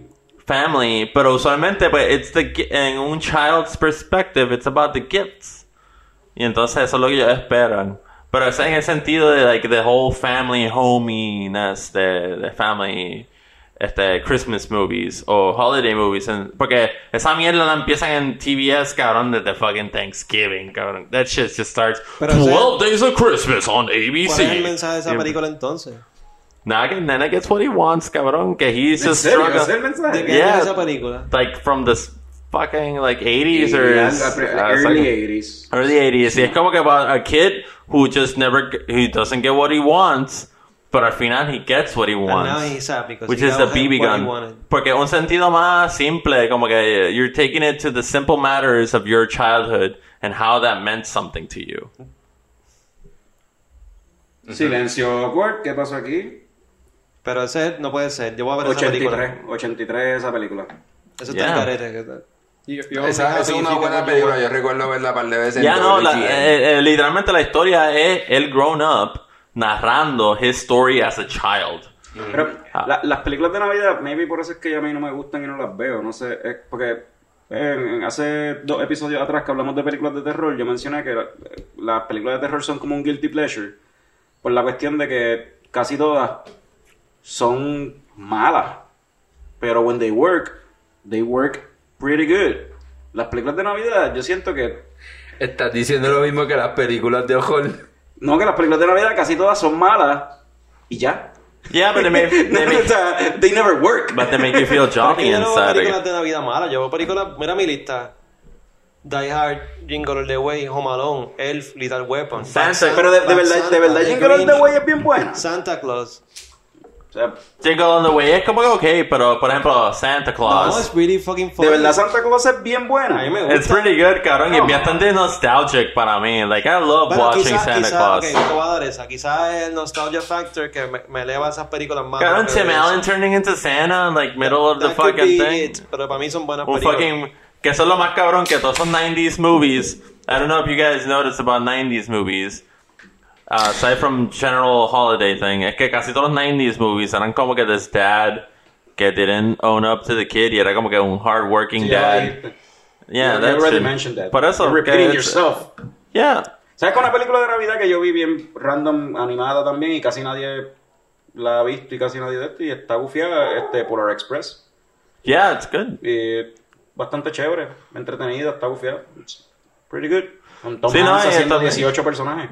family, pero usualmente pues it's the en un child's perspective, it's about the gifts. Y entonces eso es lo que ellos esperan. Pero es en el sentido de like the whole family hominess de, de family este Christmas movies o holiday movies and- porque esa mierda la empiezan en TBS cabrón desde fucking Thanksgiving cabrón that shit just starts
Pero ese-
12 days of Christmas on
¿Cuál
ABC
es el mensaje de esa película entonces?
Nada, que nene gets what he wants, cabrón. Que he's
¿En
just
serio?
struggling.
¿Ese es el mensaje?
¿De qué
Yeah.
es esa película?
Like from the fucking like 80s or
Yeah,
s-
early
uh, it's like-
80s.
early 80s. Y es como que about a kid who just never, g- who doesn't get what he wants, but al final he gets what he
And now
wants.
he's
Which
he
is the BB gun. Porque un sentido más simple, como que you're taking it to the simple matters of your childhood and how that meant something to you.
Silencio awkward, ¿qué pasó aquí?
Pero ese no puede ser. Yo voy a ver esa película.
83, 83 esa película.
Eso está
Yeah.
en carete. Yo- yo-
Esa, es una buena película. Yo recuerdo verla un par de veces.
Ya no, la- eh, eh, literalmente la historia es él grown up narrando his story as a child.
Pero
Ah.
la- las películas de Navidad, maybe por eso es que a mí no me gustan y no las veo. No sé, es porque eh, hace dos episodios atrás que hablamos de películas de terror, yo mencioné que la- las películas de terror son como un guilty pleasure. Por la cuestión de que casi todas son malas. Pero when they work, they work pretty good. Las películas de Navidad, yo siento que
Estás diciendo lo mismo que las películas de horror.
No, que las películas de Navidad casi todas son malas y ya.
Yeah, but they make, they
No,
make-
o sea, they never work.
but they make you feel jolly
yo
inside.
películas de Navidad malas. Yo veo películas... Mira mi lista. Die Hard, Jingle All the Way, Home Alone, Elf, Little Weapon.
Santa-
Pero de, de verdad,
Santa,
de verdad, Jingle All the Way es bien buena.
Santa Claus.
O sea,
Jingle on the Way es como que ok, pero por ejemplo Santa
No,
Claus.
it's really fucking funny.
de verdad Santa Claus es bien buena.
A mí me gusta.
It's pretty good, cabrón, y es bastante nostalgic para mí. Like, I love
Bueno,
watching
quizá,
Santa
quizá,
Claus.
ok, te voy a dar esa. Quizás es el nostalgia factor que me, me eleva esas películas más.
Cabrón, Tim Allen turning into Santa, like, middle of the
That
fucking thing.
it, pero para mí son buenas
Un
películas.
fucking... Que es lo más cabrón que todos esos 90s movies. I don't know if you guys noticed about 90s movies. Uh, aside from general holiday thing, es que casi todos los 90s movies eran como que this dad que didn't own up to the kid y era como que un hardworking
Sí,
dad.
I-
Yeah,
you
that's
already
it.
mentioned that.
Por eso,
You're repeating yourself.
Yeah.
¿Sabes que una película de Navidad que yo vi bien random, animada también y casi nadie la ha visto y casi nadie de esto y está bufiada, este, Polar Express.
Yeah, it's good.
Y bastante chévere, entretenida, está bufiada. It's pretty good. Con Tom
Sí, no,
Hanks
y
haciendo
también-
18 personajes.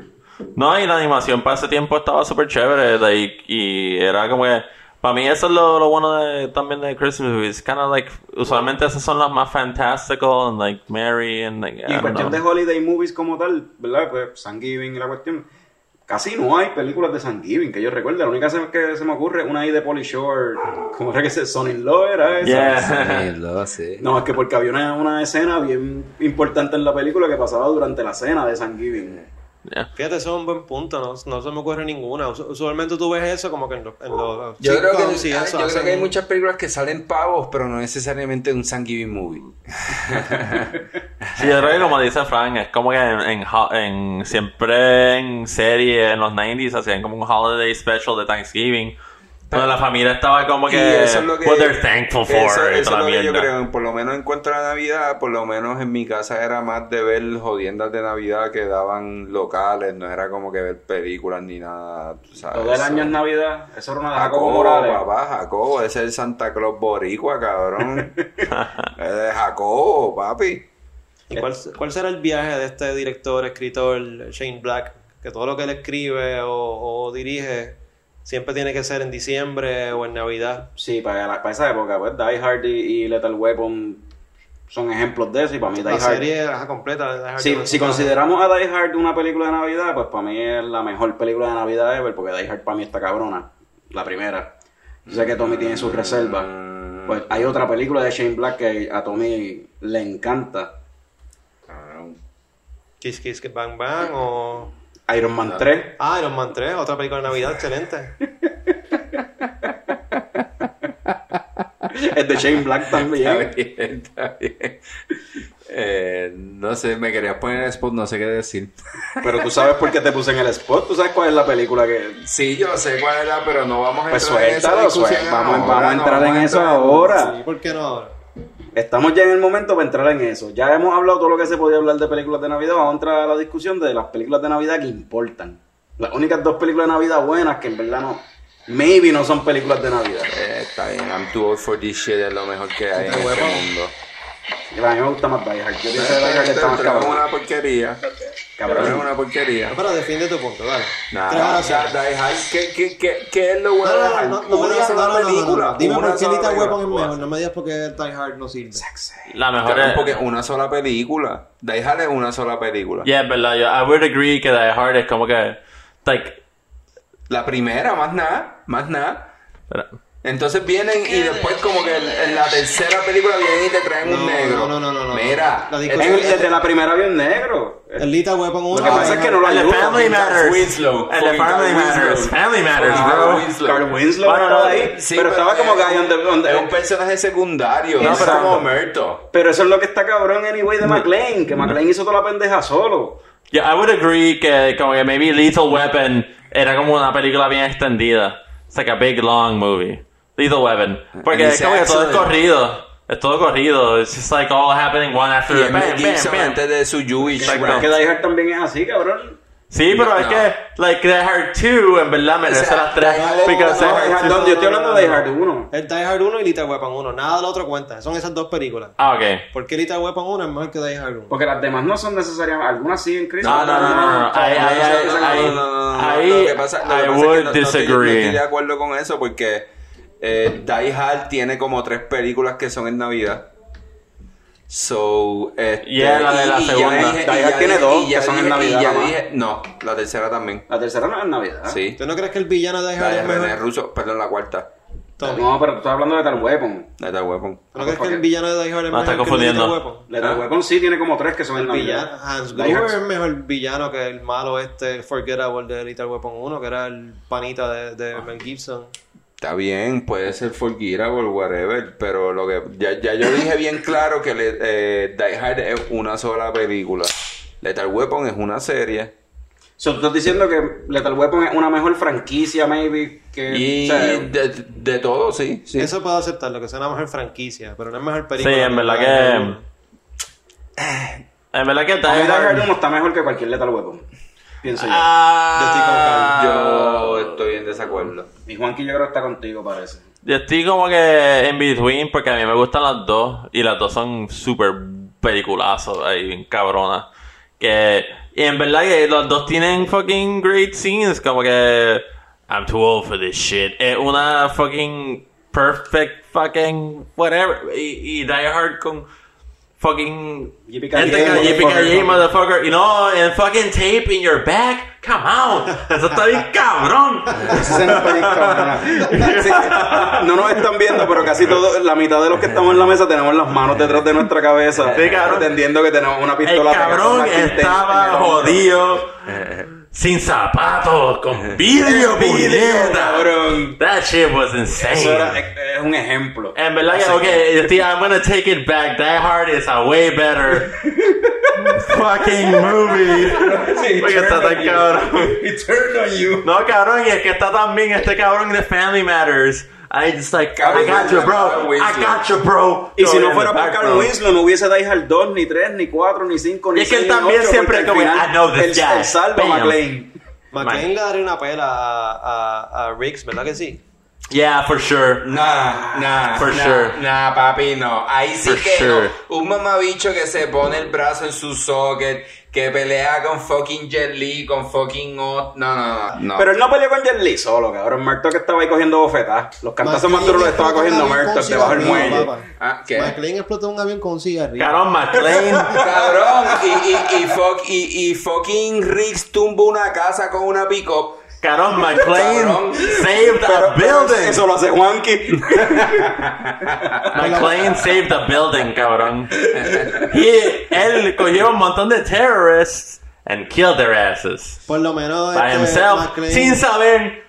No, y la animación para ese tiempo estaba súper chévere. like, y era como que. Para mí, eso es lo, lo bueno de, también de Christmas movies. Kind of like. Usualmente esas son las más fantastical and like merry and like. I
Y en cuestión
know.
de holiday movies como tal, ¿verdad? Pues Thanksgiving y la cuestión. Casi no hay películas de Thanksgiving que yo recuerde. La única que se me ocurre es una ahí de Polly Shore. ¿Cómo era que se Son in Law era esa?
Yeah.
Sí, lo sé.
No, es que porque había una, una escena bien importante en la película que pasaba durante la cena de Thanksgiving.
Yeah.
Fíjate, eso es un buen punto, no, no se me ocurre ninguna. Us- Usualmente tú ves eso como que en, lo- en los
Yo creo, que,
sitcoms y eso
yo creo
hacen-
que hay muchas películas que salen pavos, pero no necesariamente un Thanksgiving movie.
Sí, yo creo que como dice Frank, es como que en, en- siempre en serie en los 90s hacían como un holiday special de Thanksgiving. Donde la familia estaba como
Y
que.
eso es lo que,
what they're thankful for.
Eso,
y
eso es lo que yo
mierda.
creo. Por lo menos en cuanto a la Navidad, por lo menos en mi casa era más de ver jodiendas de Navidad que daban locales. No era como que ver películas ni nada. tú sabes,
Todo el año es Navidad. Eso era una de Jacobo
Jacobo,
Morales.
papá, Jacobo, ese es el Santa Claus boricua, cabrón. es de Jacobo, papi.
¿Y cuál, cuál será el viaje de este director, escritor, Shane Black? Que todo lo que él escribe o, o dirige siempre tiene que ser en diciembre o en Navidad.
Sí, para, la- para esa época, pues Die Hard y, y Lethal Weapon son ejemplos de eso. Y para mí Die
La
Hard.
serie ajá, completa. de Die Hard
Si, consideramos a Die Hard una película de Navidad, pues para mí es la mejor película de Navidad ever, porque Die Hard para mí está cabrona, la primera. Yo sé que Tommy tiene sus reservas. Pues hay otra película de Shane Black que a Tommy le encanta,
Kiss Kiss Kiss, Bang Bang o...
Iron Man 3.
Ah, Iron Man 3, otra película de Navidad, excelente.
es de Shane Black también.
Eh, no sé, me querías poner en el spot, no sé qué decir.
Pero tú sabes por qué te puse en el spot, tú sabes cuál es la película que.
Sí, yo sé cuál era, pero no vamos a
pues
entrar suéltalo, en esa discusión.
Vamos,
vamos,
vamos, a entrar en eso ahora.
Sí, ¿por qué no ahora?
Estamos ya en el momento para entrar en eso. Ya hemos hablado todo lo que se podía hablar de películas de Navidad. Vamos a entrar a la discusión de las películas de Navidad que importan. Las únicas dos películas de Navidad buenas que en verdad no. Maybe no son películas de Navidad.
Eh, está bien, I'm too old for this shit, es lo mejor que hay en este mundo.
A mí me gusta más Die Hard. Yo pienso que Die Hard está más
Pero es
cabrón.
una porquería.
Cabrón.
Es una porquería.
Pero defiende tu punto, dale.
Nada. Die Hard, ¿qué, qué, qué, qué es lo bueno
No,
de Die
no,
Hard?
no, no, no me
Una sola película.
no. Dime
una
por qué
película.
Weapon es mejor. No me digas por qué Die Hard no sirve.
La mejor
Cabrón,
es...
porque una sola película. Die Hard es una sola película.
Yeah, es verdad. Yo, I would agree que Die Hard es como que... Like...
La primera, más nada, más nada.
Pero-
Entonces vienen y después como que en, la tercera película vienen y te traen un negro.
no, no, no, no, no.
Mira,
desde la primera había un negro.
El Lethal Weapon 1.
Lo que pasa es que no lo ayuda.
family matters.
Winslow.
And the
Fucking
family matters. Family matters,
Carl
bro.
Winslow.
Carl Winslow
Bueno, no,
ahí.
Sí,
pero estaba como que
es un- personaje secundario, no como Merto.
Pero eso es lo que está cabrón anyway de McLean. Que McLean hizo toda la pendeja solo.
Yeah, I would agree que como que maybe Lethal Weapon era como una película bien extendida. It's like a big long movie. Lethal Weapon. Porque es
it's
como que todo es corrido. Es todo corrido. It's just like all happening one after the bam.
antes de su Jewish.
Es que Die Hard también es así, cabrón.
Sí, pero es
No.
que, like, Die Hard 2, en verdad merece
O sea,
las tres. Because
No,
Die Hard
Die Hard-
2
no, yo estoy hablando de Die Hard 1.
Es Die Hard 1 y Lethal Weapon 1. Nada de lo otro cuenta. Son esas dos películas.
Ah, ok.
¿Por qué Lethal Weapon 1 es mejor que Die Hard 1?
Porque las demás no son necesariamente. Algunas sí en Chris.
No, no, no, no, no. Ahí, ahí, ahí, ahí, ahí, I
es
would
no- no
disagree.
estoy de acuerdo con eso porque eh, Die Hard tiene como tres películas que son en Navidad. So, este,
Yeah, la de la
y- y ya
segunda.
dije-
Die Hard tiene
dije-
dos
y ya
que son en Navidad
y ya dije- no, la tercera también.
La tercera no es en Navidad.
Sí.
¿Tú no crees que el villano de Die Hard es
René
mejor?
Russo, perdón, la cuarta.
Tommy.
No, pero tú estás hablando de Tal Weapon.
De Weapon.
¿Tú no crees que el villano de Die Hard es
No,
mejor que el de
confundiendo.
Lethal Weapon?
Lethal
Ah.
Weapon sí tiene como tres que son en
El
Navidad.
villano, Hans Gruber es mejor villano que el malo este, el Forgettable de Lethal Weapon 1, que era el panita de, de Mel Gibson.
Está bien, puede ser forgivable, whatever, pero lo que ya, ya yo dije bien claro que le- eh, Die Hard es una sola película. Lethal Weapon es una serie.
So, tú estás diciendo que Lethal Weapon es una mejor franquicia, maybe. Que,
Y
o sea,
de, de todo, sí. sí.
Eso puedo aceptarlo, que sea una mejor franquicia, pero no es mejor
Sí,
película.
en verdad que... En verdad que Die
a mí Die Hard
Hard...
1 está mejor que cualquier Lethal Weapon. Pienso yo.
Ah,
Yo estoy en desacuerdo.
Y Juanqui yo creo que está contigo, parece.
Yo estoy como que en between porque a mí me gustan las dos y las dos son súper peliculazos ahí, bien cabronas. Que, y en verdad que los dos tienen fucking great scenes, como que I'm too old for this shit. Es una fucking perfect fucking whatever. Y, y Die Hard con fucking
yippee-ki-yay, motherfucker.
Y no, en fucking tape in your back. Come on. Eso está bien cabrón.
Está bien. Sí, no nos están viendo, pero casi todo, la mitad de los que estamos en la mesa tenemos las manos detrás de nuestra cabeza.
Sí, cabrón.
Entendiendo que tenemos una
El
pistola pegada
cabrón estaba
el hombro.
jodido. Sin zapatos, con vidrio, puñeta.
cabrón.
That shit was
Eso
insane.
era, es, es un ejemplo.
En verdad que, ok, estoy- I'm gonna take it back. Die Hard is a way better fucking movie. Porque está tan cabrón.
It turned on you.
No, cabrón, y es que está también este cabrón de Family Matters. I just like, I got you, bro. I got you, bro.
Y si no fuera por Carl. Winslow, no hubiese Die Hard 2, ni 3, ni 4, ni 5, ni
Y es que
6,
él también
8,
siempre como, I know this
él-
guy.
él salva a. McLean.
McLean le daría una pela a, a, a Riggs, ¿verdad que sí?
Yeah, for sure.
Nah, nah,
For
nah,
sure.
nah, papi, no. Ahí sí
For
que
sure.
no. Un mamabicho que se pone el brazo en su socket, que pelea con fucking Jet Li, con fucking Ot. No, no, no. no.
Pero él no peleó con Jet Li solo, cabrón. Murdoch estaba ahí cogiendo bofetadas. Los cantazos más duros los estaba cogiendo Murdoch debajo del muelle.
Ah, ¿qué?
McLean explotó un avión con un cigarrillo.
Cabrón, McLean.
Cabrón, y, y, y, fuck- y, y fucking Riggs tumba una casa con una pick-up.
Cabrón, McLean
Cabrón.
saved a building.
Eso lo hace Juanqui.
McLean saved a building, cabrón. He, él cogió un montón de terrorists and killed their asses
Por lo menos
by
este,
himself
McLean-
sin saber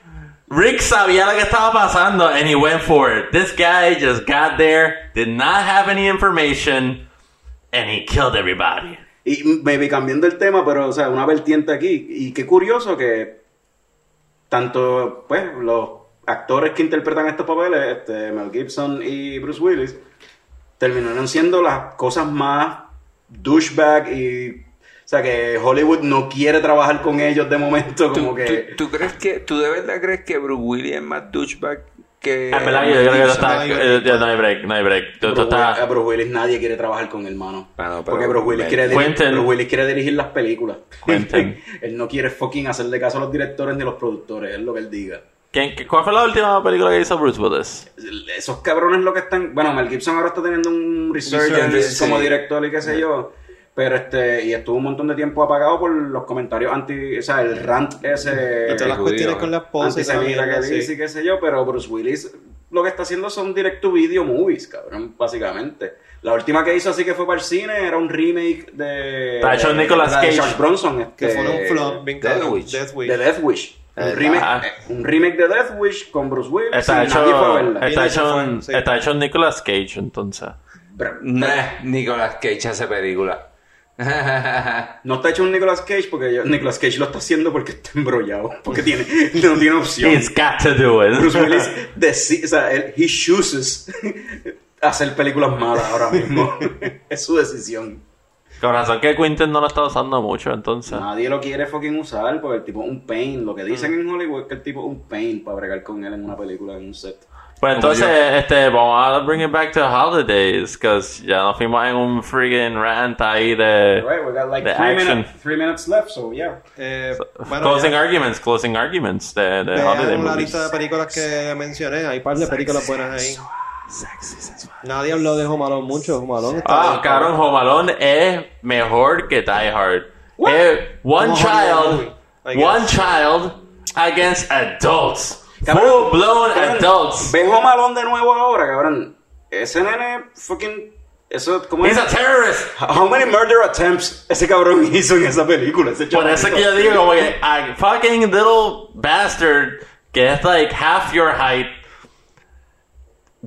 Rick sabía lo que estaba pasando and he went for it. This guy just got there, did not have any information, and he killed everybody.
Y maybe cambiando el tema, pero, o sea, una vertiente aquí. Y qué curioso que tanto, pues, los actores que interpretan estos papeles, este, Mel Gibson y Bruce Willis, terminaron siendo las cosas más douchebag y... O sea, que Hollywood no quiere trabajar con ellos de momento, como
¿Tú,
que...
tú- tú crees que, tú de verdad crees que Bruce Willis es más douchebag que...
Ah, verdad, yo creo que
Gibson,
está,
no hay-
eh, no hay break, no hay break.
Bruce, Willis, a Bruce Willis nadie quiere trabajar con el mano.
pero-
Porque Bruce Willis, quiere dirigir. Bruce Willis quiere dirigir las películas. Él no quiere fucking hacerle caso a los directores ni a los productores, es lo que él diga.
¿Quién- ¿Cuál fue la última película que hizo Bruce Willis?
Esos cabrones lo que están... Bueno, Mel Gibson ahora está teniendo un resurgence
Resurgence,
como
sí.
director y qué sé yo. Pero este... Y estuvo un montón de tiempo apagado por los comentarios anti... O sea, el rant ese...
Todas las cuestiones con la esposa y
antisemita que
sí.
dice y qué sé yo. Pero Bruce Willis lo que está haciendo son direct to video movies, cabrón, básicamente. La última que hizo así que fue para el cine era un remake de...
Está hecho
de-
Nicolas
de
Cage.
Charles Bronson. Este,
Que fue un flop bien
Death
cabrón.
Wish.
Death Wish.
De Death Wish. Un
Eh,
remake, eh, un remake de Death Wish con Bruce Willis.
Está
y nadie fue a
hecho,
verla.
está hecho,
sí.
está hecho Nicolas Cage, entonces.
Nah, Nicolas Cage hace película.
No está hecho un Nicolas Cage porque yo- Nicolas Cage lo está haciendo porque está embrollado. Porque tiene, no tiene opción.
He's got to do it.
Bruce Willis o sea, él, he chooses hacer películas malas ahora mismo. es su decisión.
Con razón que Quinten no lo está usando mucho, entonces.
Nadie lo quiere fucking usar porque el tipo es un pain. Lo que dicen en Hollywood es que el tipo es un pain para bregar con él en una película, en un set.
Pues entonces, este, vamos a bring it back to holidays, because ya nos fuimos en un friggin' rant ahí de,
Right, we got like
de
three
action.
minutes, three minutes left, so yeah.
Eh, bueno,
closing
ya.
arguments, closing arguments de, de holiday
la
movies.
lista de películas que mencioné. Hay un par de películas buenas ahí. Nadie habló de Home Alone mucho. Está
Ah, cabrón, Home Alone es mejor que Die Hard. Es one
Como
child, one child against adults. Full blown
cabrón,
adults.
Ve Home Alone de nuevo ahora, cabrón. Ese nene fucking... Eso, ¿cómo
He's
es?
a terrorist.
How many murder attempts ese cabrón hizo en esa película? Ese
Por eso que yo digo, que a fucking little bastard que es like half your height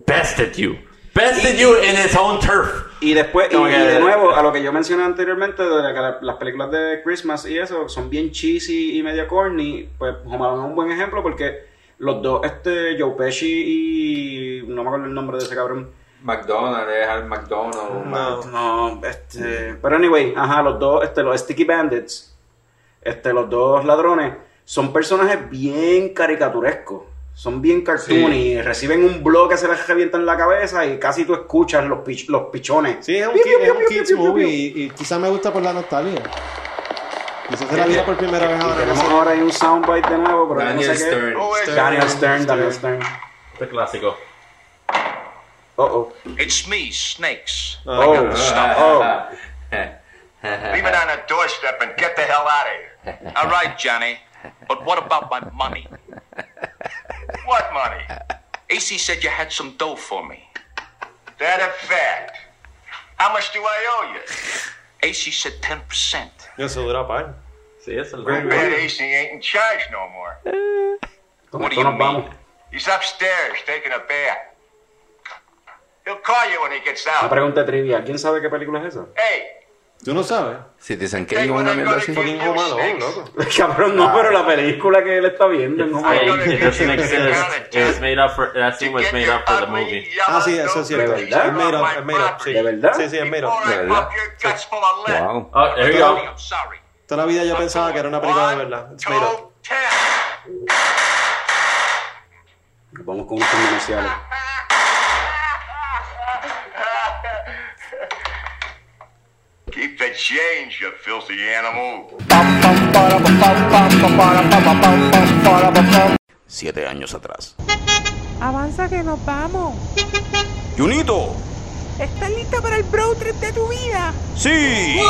bested you. Bested you in his own turf.
Y después, y, y de nuevo, a lo que yo mencioné anteriormente, de que la- las películas de Christmas y eso son bien cheesy y medio corny, pues Home Alone es un buen ejemplo porque los dos, este, Joe Pesci y... no me acuerdo el nombre de ese cabrón.
McDonald's, es al McDonald's.
No.
No, este... Pero anyway, ajá, los dos, este, los Sticky Bandits, este, los dos ladrones, son personajes bien caricaturescos. Son bien cartoony, reciben un blog que se les revienta en la cabeza y casi tú escuchas los, pich- los pichones.
Sí, es un,
Piu,
ki-
piu,
es un kids movie y, y quizás me gusta por la nostalgia. Quizás se la vi por primera vez ahora.
tenemos ahora ahí un soundbite de nuevo, pero
Daniel
no sé qué.
Stern.
Stern.
Daniel Stern, Daniel Stern.
Este clásico.
Oh, oh.
It's me, Snakes.
Ah,
Oh, oh.
Leave it on the doorstep and get the hell out of here. All right, Johnny. But what about my money? What money? AC said you had some dough for me. That a fact. How much do I owe you? AC said 10%.
Eso dura par.
Sí, es el
I bet AC ain't in charge no more.
Con
What do
esto
you
nos vamos.
mean? He's upstairs taking a bath. He'll call you when he gets
Una
out.
pregunta trivia. ¿Quién sabe qué película es esa?
Hey,
¿Tú no sabes?
Citizen Kane o una mierda así.
Fucking Home Alone, loco.
Cabrón, no, pero la película que él está viendo Alone.
it doesn't exist. It was made up for, that scene was made up for the movie.
Ah, sí, eso es cierto.
¿De verdad?
Es made up, es made up, sí.
¿De verdad?
Sí, sí, es made up.
¿De verdad? Wow.
Oh, there you go.
Toda la vida yo pensaba que era una película de verdad. It's made up.
Vamos con unos comerciales.
Keep the change, you filthy animal.
Siete años atrás.
Avanza que nos vamos.
¡Junito!
¿Estás lista para el bro trip de tu vida?
¡Sí!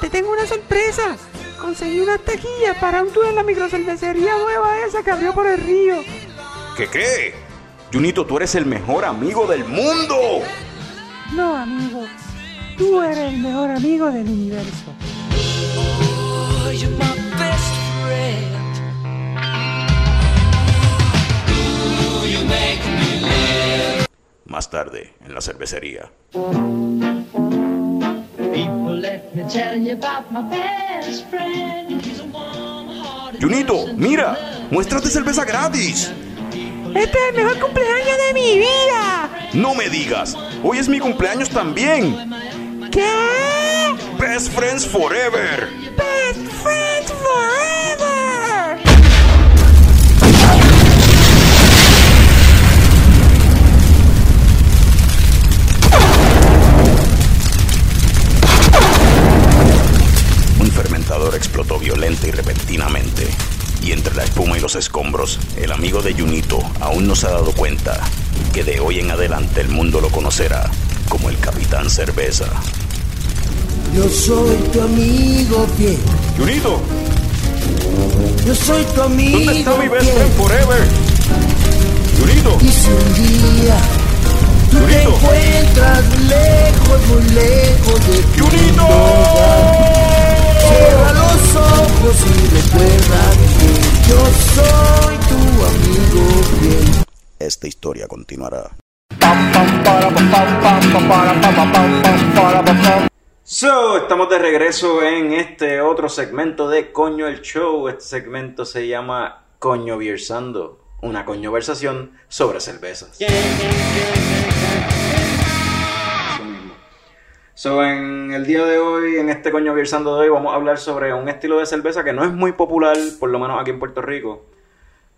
Te tengo una sorpresa. Conseguí unas taquillas para un tour en la microcervecería nueva esa que abrió por el río.
¿Qué qué? Junito, tú eres el mejor amigo del mundo.
No, amigo. Tú eres el mejor amigo del universo.
Oh, you're my best friend. Ooh, you make me live.
Más tarde, en la cervecería.
People, let me tell you about my best friend. He's a warm-hearted
Junito, mira, muéstrate cerveza gratis.
Este es el mejor cumpleaños de mi vida.
No me digas, hoy es mi cumpleaños también.
¿Qué?
Best Friends Forever.
Best friends forever.
Un fermentador explotó violenta y repentinamente. Y entre la espuma y los escombros, el amigo de Junito aún no se ha dado cuenta que de hoy en adelante el mundo lo conocerá como el Capitán Cerveza.
Yo soy tu amigo fiel.
Junito,
Yo soy tu amigo
¿dónde está mi best friend forever? Junito,
Y si un día tú te
Junito.
encuentras lejos, muy lejos de tu
Junito.
Cierra los ojos y recuerda que yo soy tu amigo fiel.
Esta historia continuará.
So, estamos de regreso en este otro segmento de Coño el Show. Este segmento se llama Coño Viersando, una conversación sobre cervezas. Eso mismo. So, en el día de hoy, en este Coño Viersando de hoy, vamos a hablar sobre un estilo de cerveza que no es muy popular, por lo menos aquí en Puerto Rico,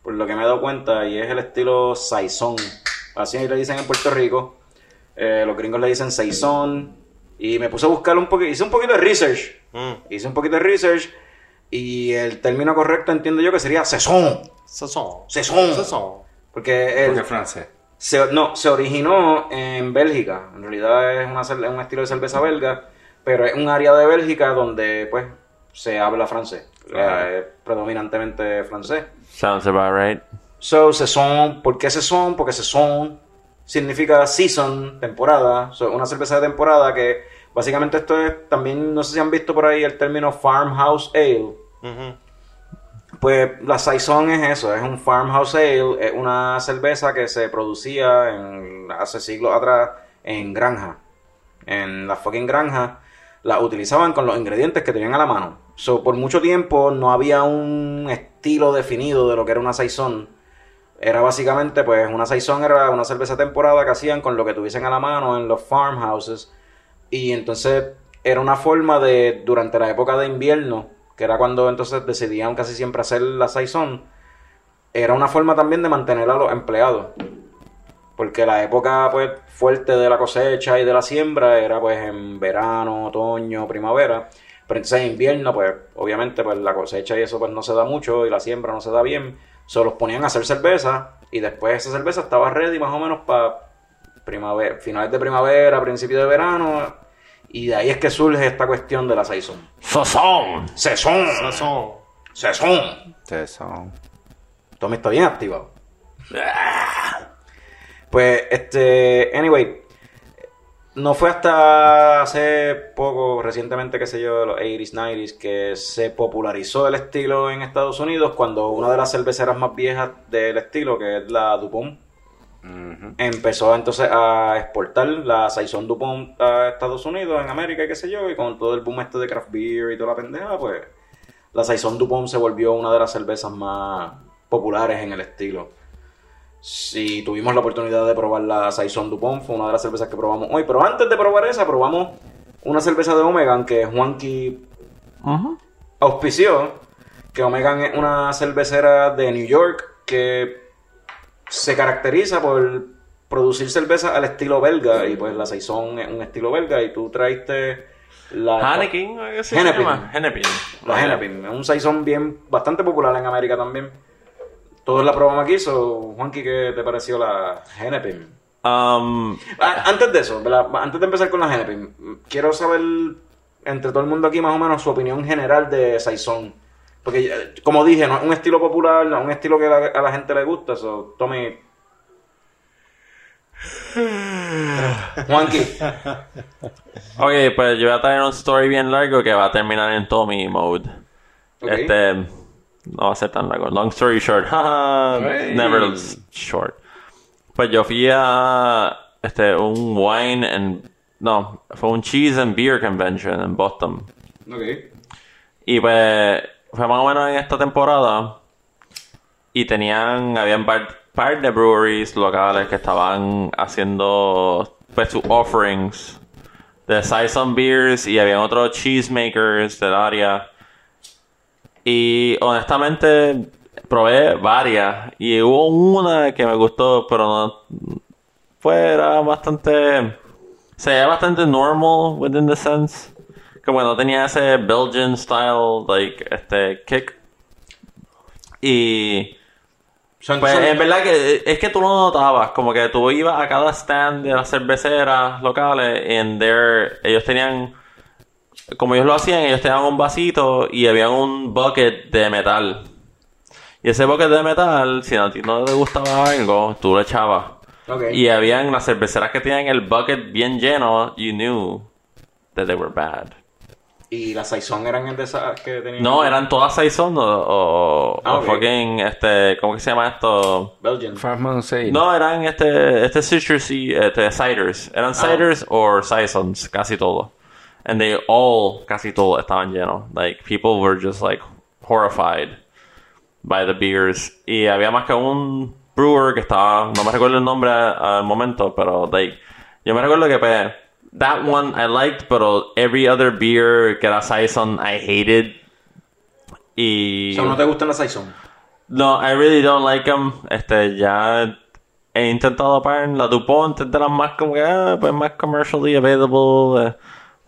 por lo que me he dado cuenta, y es el estilo Saison. Así le dicen en Puerto Rico. Eh, los gringos le dicen Saison. Y me puse a buscar un poquito, hice un poquito de research. Hice un poquito de research. Y el término correcto entiendo yo que sería Saison. Saison.
Sazón.
Porque, el-
Porque es francés.
Se, no, se originó en Bélgica. En realidad es una un estilo de cerveza belga, pero es un área de Bélgica donde pues se habla francés.
Claro.
Eh, predominantemente francés.
Sounds about right.
So, saison, ¿por qué saison? Porque saison significa season, temporada. So, una cerveza de temporada que básicamente esto es, también, no sé si han visto por ahí el término farmhouse ale. Pues la Saison es eso, es un farmhouse ale, es una cerveza que se producía en, hace siglos atrás en granja. En la fucking granja la utilizaban con los ingredientes que tenían a la mano. So, por mucho tiempo no había un estilo definido de lo que era una Saison. Era básicamente, pues, una Saison era una cerveza temporada que hacían con lo que tuviesen a la mano en los farmhouses. Y entonces era una forma de, durante la época de invierno, que era cuando entonces decidían casi siempre hacer la Saison, era una forma también de mantener a los empleados. Porque la época pues fuerte de la cosecha y de la siembra era pues en verano, otoño, primavera. Pero entonces en invierno pues obviamente pues la cosecha y eso pues no se da mucho y la siembra no se da bien. Solo los ponían a hacer cerveza y después esa cerveza estaba ready más o menos para primavera, finales de primavera, principio de verano. Y de ahí es que surge esta cuestión de la saison.
¡Sazón!
¡Sazón!
Sazón.
¡Sazón!
Sazón.
Tommy está bien activado. Pues, este, anyway, no fue hasta hace poco, recientemente, qué sé yo, los 80s, 90s, que se popularizó el estilo en Estados Unidos cuando una de las cerveceras más viejas del estilo, que es la Dupont, empezó entonces a exportar la Saison Dupont a Estados Unidos, en América y qué sé yo, y con todo el boom este de craft beer y toda la pendeja, pues la Saison Dupont se volvió una de las cervezas más populares en el estilo. Si tuvimos la oportunidad de probar la Saison Dupont, fue una de las cervezas que probamos hoy, pero antes de probar esa, probamos una cerveza de Omegan que Juanqui auspició, que Omegan es una cervecera de New York que se caracteriza por producir cerveza al estilo belga y pues la Saison es un estilo belga y tú traiste la
Heineken, ¿o qué se
Hennepin.
llama? Hennepin.
La Hennepin. Es un Saison bien bastante popular en América también. Todos la probamos aquí, so, Juanqui, ¿qué te pareció la Hennepin?
Um,
Antes de eso, ¿verdad? antes de empezar con la Hennepin, quiero saber entre todo el mundo aquí más o menos su opinión general de Saison. Porque, eh, como dije, no es un estilo popular, no es un estilo que la- a la gente le gusta. So, Tommy, Juanqui.
Ok, pues yo voy a traer un story bien largo que va a terminar en Tommy mode.
Ok.
Este. No va a ser tan largo. Long story short.
Hey.
Never short. Pues yo fui a este, un wine and. No, fue un cheese and beer convention en Boston.
Ok.
Y pues fue más o menos en esta temporada. Y tenían, habían par, de breweries locales que estaban haciendo pues sus offerings de Saison Beers y habían otros cheesemakers del área. Y honestamente probé varias y hubo una que me gustó, pero no fue era bastante se veía bastante normal within the sense. Como no tenía ese Belgian style like este kick. Y pues
son-
en verdad que es que tú lo notabas, como que tú ibas a cada stand de las cerveceras locales y there, ellos tenían, como ellos lo hacían, ellos tenían un vasito y había un bucket de metal. Y ese bucket de metal, si a ti no te gustaba algo, tú lo echabas. Y habían las cerveceras que tenían el bucket bien lleno, you knew that they were bad.
Y las Saison eran de esas que tenían.
No, eran todas Saison o, o,
Ah,
o fucking, este, ¿cómo que se llama esto?
Belgian.
No, eran este, este citrusy, este, ciders.
Ah.
Eran ciders or saisons, casi todo. And they all, casi todo, estaban llenos. Like, people were just like horrified by the beers. Y había más que un brewer que estaba, no me recuerdo el nombre al momento, pero like, yo me recuerdo que pues, that one I liked, pero every other beer que era saison I hated. Y...
O sea, ¿no te gustan las Saison?
No, I really don't like them. Este, ya he intentado parar la DuPont de las más como que, ah, pues más commercially available. Eh,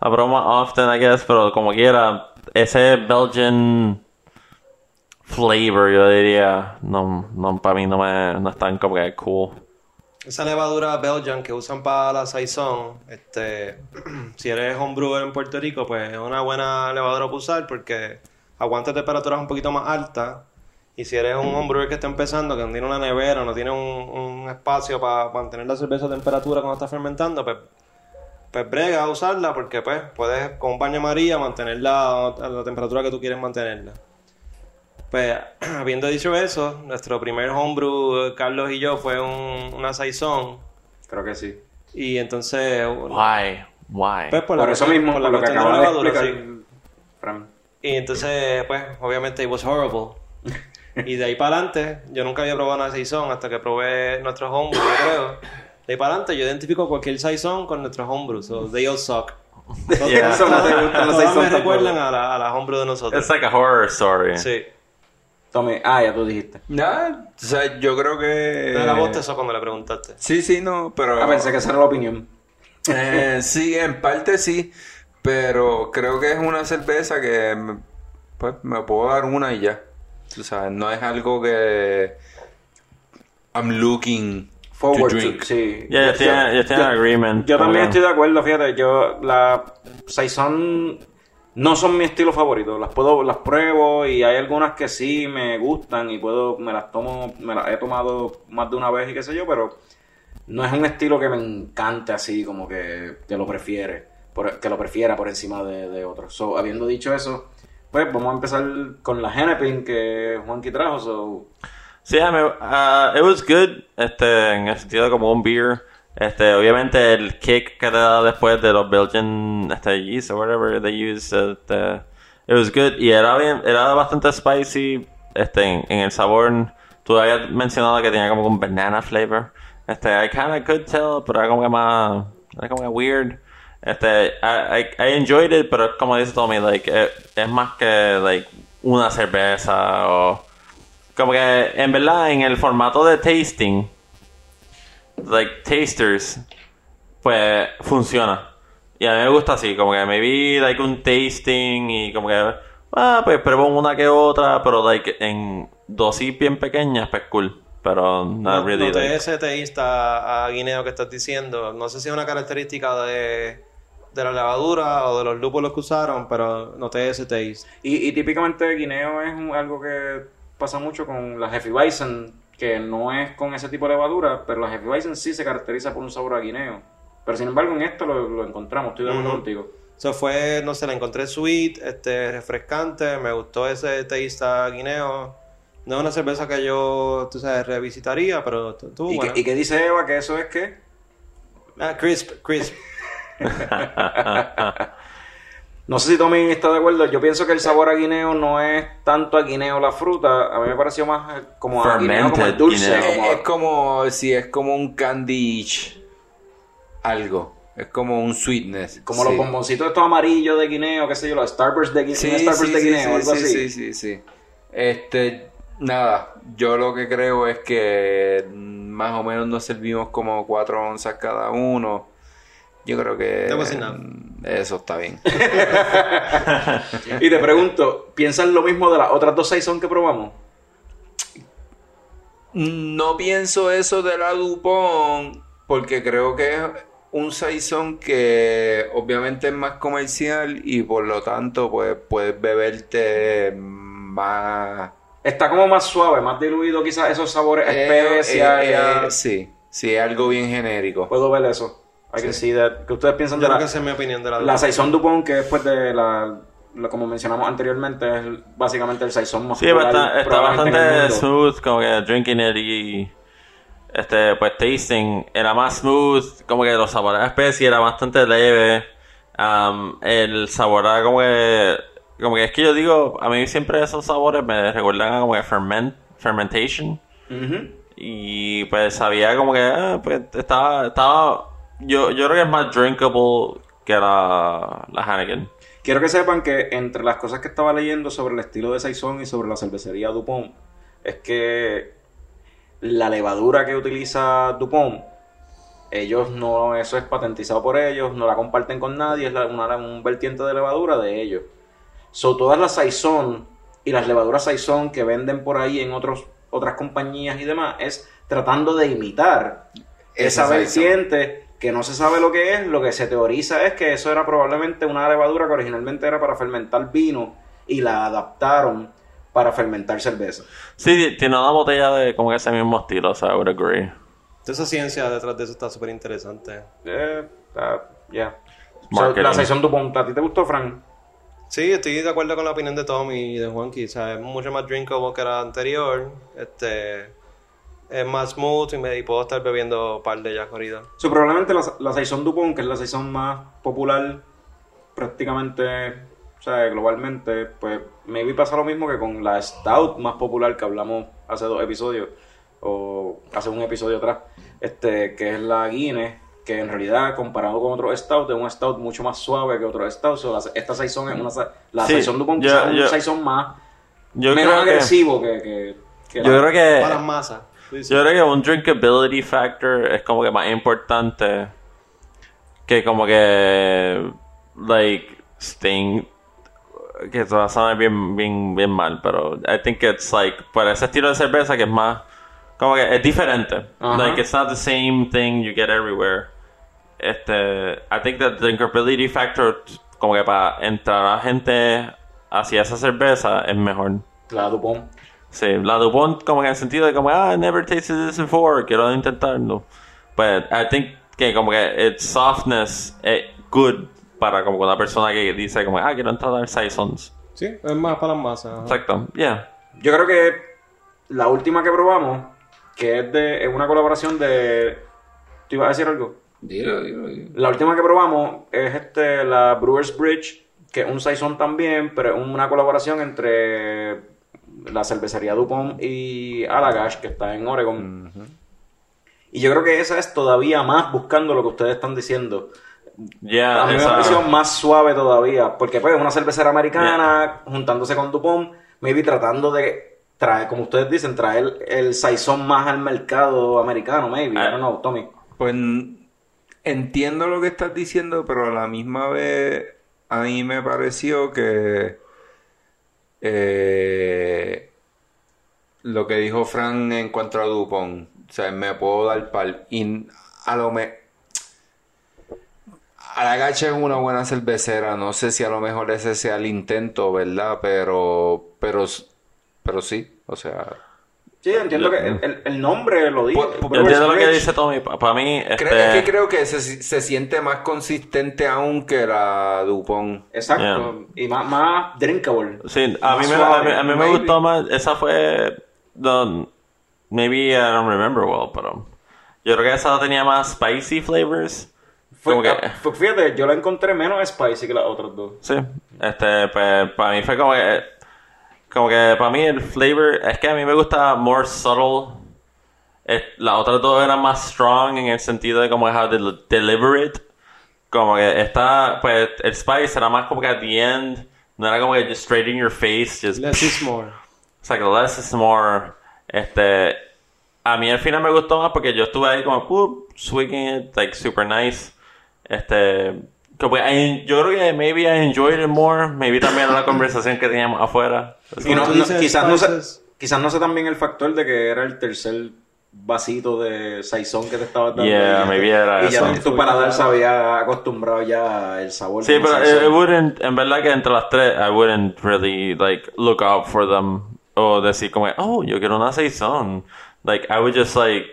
la broma often, I guess, pero como quiera, ese Belgian flavor, yo diría, no, no para mí no me, no es tan como que cool.
Esa levadura Belgian que usan para la Saison, este, si eres homebrewer en Puerto Rico, pues es una buena levadura para usar porque aguanta temperaturas un poquito más altas. Y si eres un homebrewer que está empezando, que no tiene una nevera, no tiene un, espacio para mantener la cerveza a temperatura cuando está fermentando, pues, pues brega a usarla porque pues puedes con un baño María mantenerla a la temperatura que tú quieres mantenerla. Pues, habiendo dicho eso, nuestro primer homebrew, Carlos y yo, fue un, una Saison.
Creo que sí.
Y entonces...
Why? Why?
Pues por,
Por
la
eso
cuestión-
mismo,
por la
por lo que acabas de
la levadura,
explicar,
sí.
Fran.
Y entonces, pues, obviamente, it was horrible. y de ahí para adelante, yo nunca había probado una Saison hasta que probé nuestros homebrew, yo creo. De ahí para adelante, yo identifico cualquier Saison con nuestros homebrew, so they all suck. Todas-
Yeah.
todas-
Eso no te gustan
todas
los
me
Saison
recuerdan a la, a la homebrew de nosotros.
It's like a horror story.
Sí.
Tommy, ah, ya tú dijiste.
Nada, o sea, yo creo que...
Te la voz eso cuando le preguntaste.
Sí, sí, no, pero...
Ah, pensé que esa era la opinión.
Eh, sí, en parte sí, pero creo que es una cerveza que me- pues me puedo dar una y ya. Tú sabes, no es algo que I'm looking
Forward
to
sí.
Yeah, yo yo tiene agreement.
Yo también estoy de acuerdo, fíjate, yo la Saison no son mi estilo favorito, las puedo las pruebo y hay algunas que sí me gustan y puedo me las tomo, me las he tomado más de una vez y qué sé yo, pero no es un estilo que me encante así como que, que lo prefiere, por- que lo prefiera por encima de, de otros. So, habiendo dicho eso, pues vamos a empezar con la Hennepin que Juanqui trajo, so
Sí, I mean, uh, it was good, este, en el sentido de como un beer. Este, obviamente el kick que te da después de los Belgian, este, yeast or whatever they use, este, it was good. Y era bien, era bastante spicy, este, en, el sabor. Tú habías mencionado que tenía como un banana flavor. Este, I kinda could tell, pero era como que más, era como weird. Este, I, I, I enjoyed it, pero como dice Tommy, like, eh, es más que, like, una cerveza o... Como que, en verdad, en el formato de tasting, like tasters, pues funciona. Y a mí me gusta así, como que me vi like un tasting y como que, ah, pues pruebo una que otra, pero like en dosis bien pequeñas, pues cool. Pero not
No,
really like-
ese teísta a guineo que estás diciendo. No sé si es una característica de, de la levadura o de los lúpulos que usaron, pero noté ese taste.
Y, y típicamente guineo es un- algo que pasa mucho con la Hefeweizen. Que no es con ese tipo de levadura, pero la Hefeweizen sí se caracteriza por un sabor a guineo. Pero sin embargo en esto lo, lo encontramos, estoy de acuerdo contigo.
Eso fue, no sé, la encontré sweet, este, refrescante, me gustó ese taste a guineo. No es una cerveza que yo, tú sabes, revisitaría, pero estuvo
¿Y, qué, ¿Y qué dice Eva? Que eso es que...
Ah, crisp, crisp.
No sé si Tommy está de acuerdo. Yo pienso que el sabor a guineo no es tanto a guineo la fruta. A mí me pareció más eh, como a guineo como el dulce.
Es,
como-
es como si es como un candy algo. Es como un sweetness.
Como los
Sí.
bomboncitos estos amarillos de guineo, qué sé yo, los Starburst de, gui-
Sí,
Starburst
sí,
de
sí,
guineo,
sí,
algo
sí,
así.
sí, sí, sí. Este, nada, yo lo que creo es que más o menos nos servimos como cuatro onzas cada uno. Yo creo que eso está bien.
Y te pregunto, ¿piensas lo mismo de las otras dos Saison que probamos?
No pienso eso de la Dupont porque creo que es un saison que obviamente es más comercial y por lo tanto pues puedes beberte más
Está como más suave, más diluido quizás esos sabores
Eh,
especias.
eh, eh, sí, sí, algo bien genérico.
Puedo ver eso. I can see that. ¿Qué ustedes piensan
Yo
de
creo
la,
que esa es mi opinión de la
la Saison Dupont, que después de la, la- como mencionamos anteriormente, es básicamente el Saison más
Sí,
popular
está
el
bastante smooth, como que drinking it y este, pues tasting era más smooth, como que los sabores a especie era bastante leve. Um, el sabor era como que, como que es que yo digo, a mí siempre esos sabores me recuerdan a como que ferment, fermentation.
Ujú.
Y pues sabía como que, ah, pues estaba, estaba, yo, yo creo que es más drinkable que la, la Heineken.
Quiero que sepan que entre las cosas que estaba leyendo sobre el estilo de Saison y sobre la cervecería Dupont, es que la levadura que utiliza Dupont, ellos no, eso es patentizado por ellos, no la comparten con nadie, es la- una- un vertiente de levadura de ellos. So, todas las Saison y las levaduras Saison que venden por ahí en otros, otras compañías y demás, es tratando de imitar
Esa
esa
Saison.
vertiente que no se sabe lo que es, lo que se teoriza es que eso era probablemente una levadura que originalmente era para fermentar vino y la adaptaron para fermentar cerveza.
Sí, tiene una botella de como que ese mismo estilo, o sea, I would agree.
Esa ciencia detrás de eso está súper interesante.
Eh, ah, ya. So,
Marketing.
la Saison Dupont, ¿a ti te gustó, Frank?
Sí, estoy de acuerdo con la opinión de Tommy y de Juanqui. O sea, es mucho más drinkable que la anterior. Este, es más smooth y, me, y puedo estar bebiendo un par de ellas corridas.
So, probablemente la, la Saison Dupont, que es la Saison más popular prácticamente, o sea, globalmente, pues maybe pasa lo mismo que con la Stout más popular que hablamos hace dos episodios, o hace un episodio atrás, este, que es la Guinness, que en realidad comparado con otros Stout, es un Stout mucho más suave que otros Stout. So, la- esta Saison es una, la
Sí,
Saison Dupont
yo-
es un Saison más,
Yo
menos
que-
agresivo que, que, que
Yo
la-
creo que-
Para las masas.
Yo creo que un drinkability factor es como que más importante que como que like Sting que esto va a sonar bien, bien, bien mal, pero I think it's like para ese estilo de cerveza que es más como que es diferente. Like it's not the same thing you get everywhere. Este, I think that drinkability factor como que para entrar a gente hacia esa cerveza es mejor.
La Dupont.
Sí, la Dupont como que en el sentido de como, ah, I never tasted this before, quiero intentarlo. But I think que como que its softness es good para como una persona que dice como, ah, quiero entrar a Saisons.
Sí, es más para las masas.
Exacto, yeah.
Yo creo que la última que probamos, que es de es una colaboración de. ¿Tú ibas a decir algo?
Dilo, dilo, dilo.
La última que probamos es este la Brewers Bridge, que es un saison también, pero es una colaboración entre la cervecería Dupont y Allagash, que está en Oregon. Y yo creo que esa es todavía más buscando lo que ustedes están diciendo.
Yeah,
a mí me
esa-
pareció más suave todavía, porque pues es una cervecera americana juntándose con Dupont, maybe tratando de traer, como ustedes dicen, traer el saison más al mercado americano, maybe. I don't know, Tommy.
Pues entiendo lo que estás diciendo, pero a la misma vez a mí me pareció que eh, lo que dijo Fran en cuanto a Dupont, o sea, me puedo dar pal. Y a lo me a la gacha es una buena cervecera, no sé si a lo mejor ese sea el intento, ¿verdad? Pero, pero, pero sí, o sea,
Sí, entiendo que el, el- el nombre lo dice.
Yo entiendo lo que dice Tommy. Para mí,
Creo-
este...
es que creo que se, se siente más consistente aún que la Dupont.
Exacto. Y más, más drinkable.
Sí, a
Más
mí, me, a mí, a mí me gustó más. Esa fue. No, maybe I don't remember well, pero. Yo creo que esa tenía más spicy flavors.
Fue-
Como que-
fue- fíjate, yo la encontré menos spicy que las otras dos.
Sí, este, pues para mí fue como que. Como que para mí el flavor. Es que a mí me gusta more subtle. Las otras dos eran más strong en el sentido de como how to deliver it. Como que esta, pues el spice era más como que at the end. No era como que just straight in your face. Just
Less is more.
Exacto, less is more. Este, a mí al final me gustó más porque yo estuve ahí como, "Whoop", swigging it, like super nice. Este, como que I- yo creo que maybe I enjoyed it more. Maybe también la conversación que teníamos afuera.
Y no- no- quizás, no sé, quizás no sé también el factor de que era el tercer vasito de saizón que te estabas dando.
Yeah,
y,
maybe era
y ya
eso.
tu paladar se había acostumbrado ya el sabor.
Sí, pero it, it wouldn't, en verdad que entre las tres, I wouldn't really like look out for them o decir como, oh, yo quiero una saison. Like, I would just like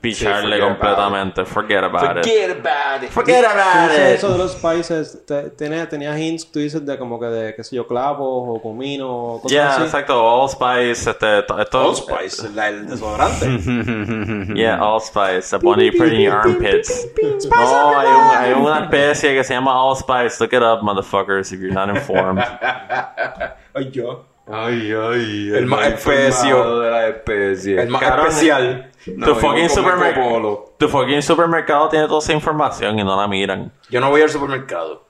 picharle
forget about
completamente, forget about it.
Forget about it.
Forget about it.
Eso de los spices, te- tenía, tenía hints, tú dices, de como que de, qué sé yo, clavos o comino o cosas
Yeah,
así.
exacto, Allspice, este, to- esto,
Allspice, la- el desodorante.
Yeah, Allspice, the one you put in your armpits. No, hay, un- hay una especie que se llama Allspice. Look it up, motherfuckers, if you're not informed.
Ay, yo.
Ay, ay,
El más
informado
especio.
de la especie.
El más especial.
No,
tu, fucking supermercado, tu fucking supermercado tiene toda esa información y no la miran.
Yo no voy al supermercado.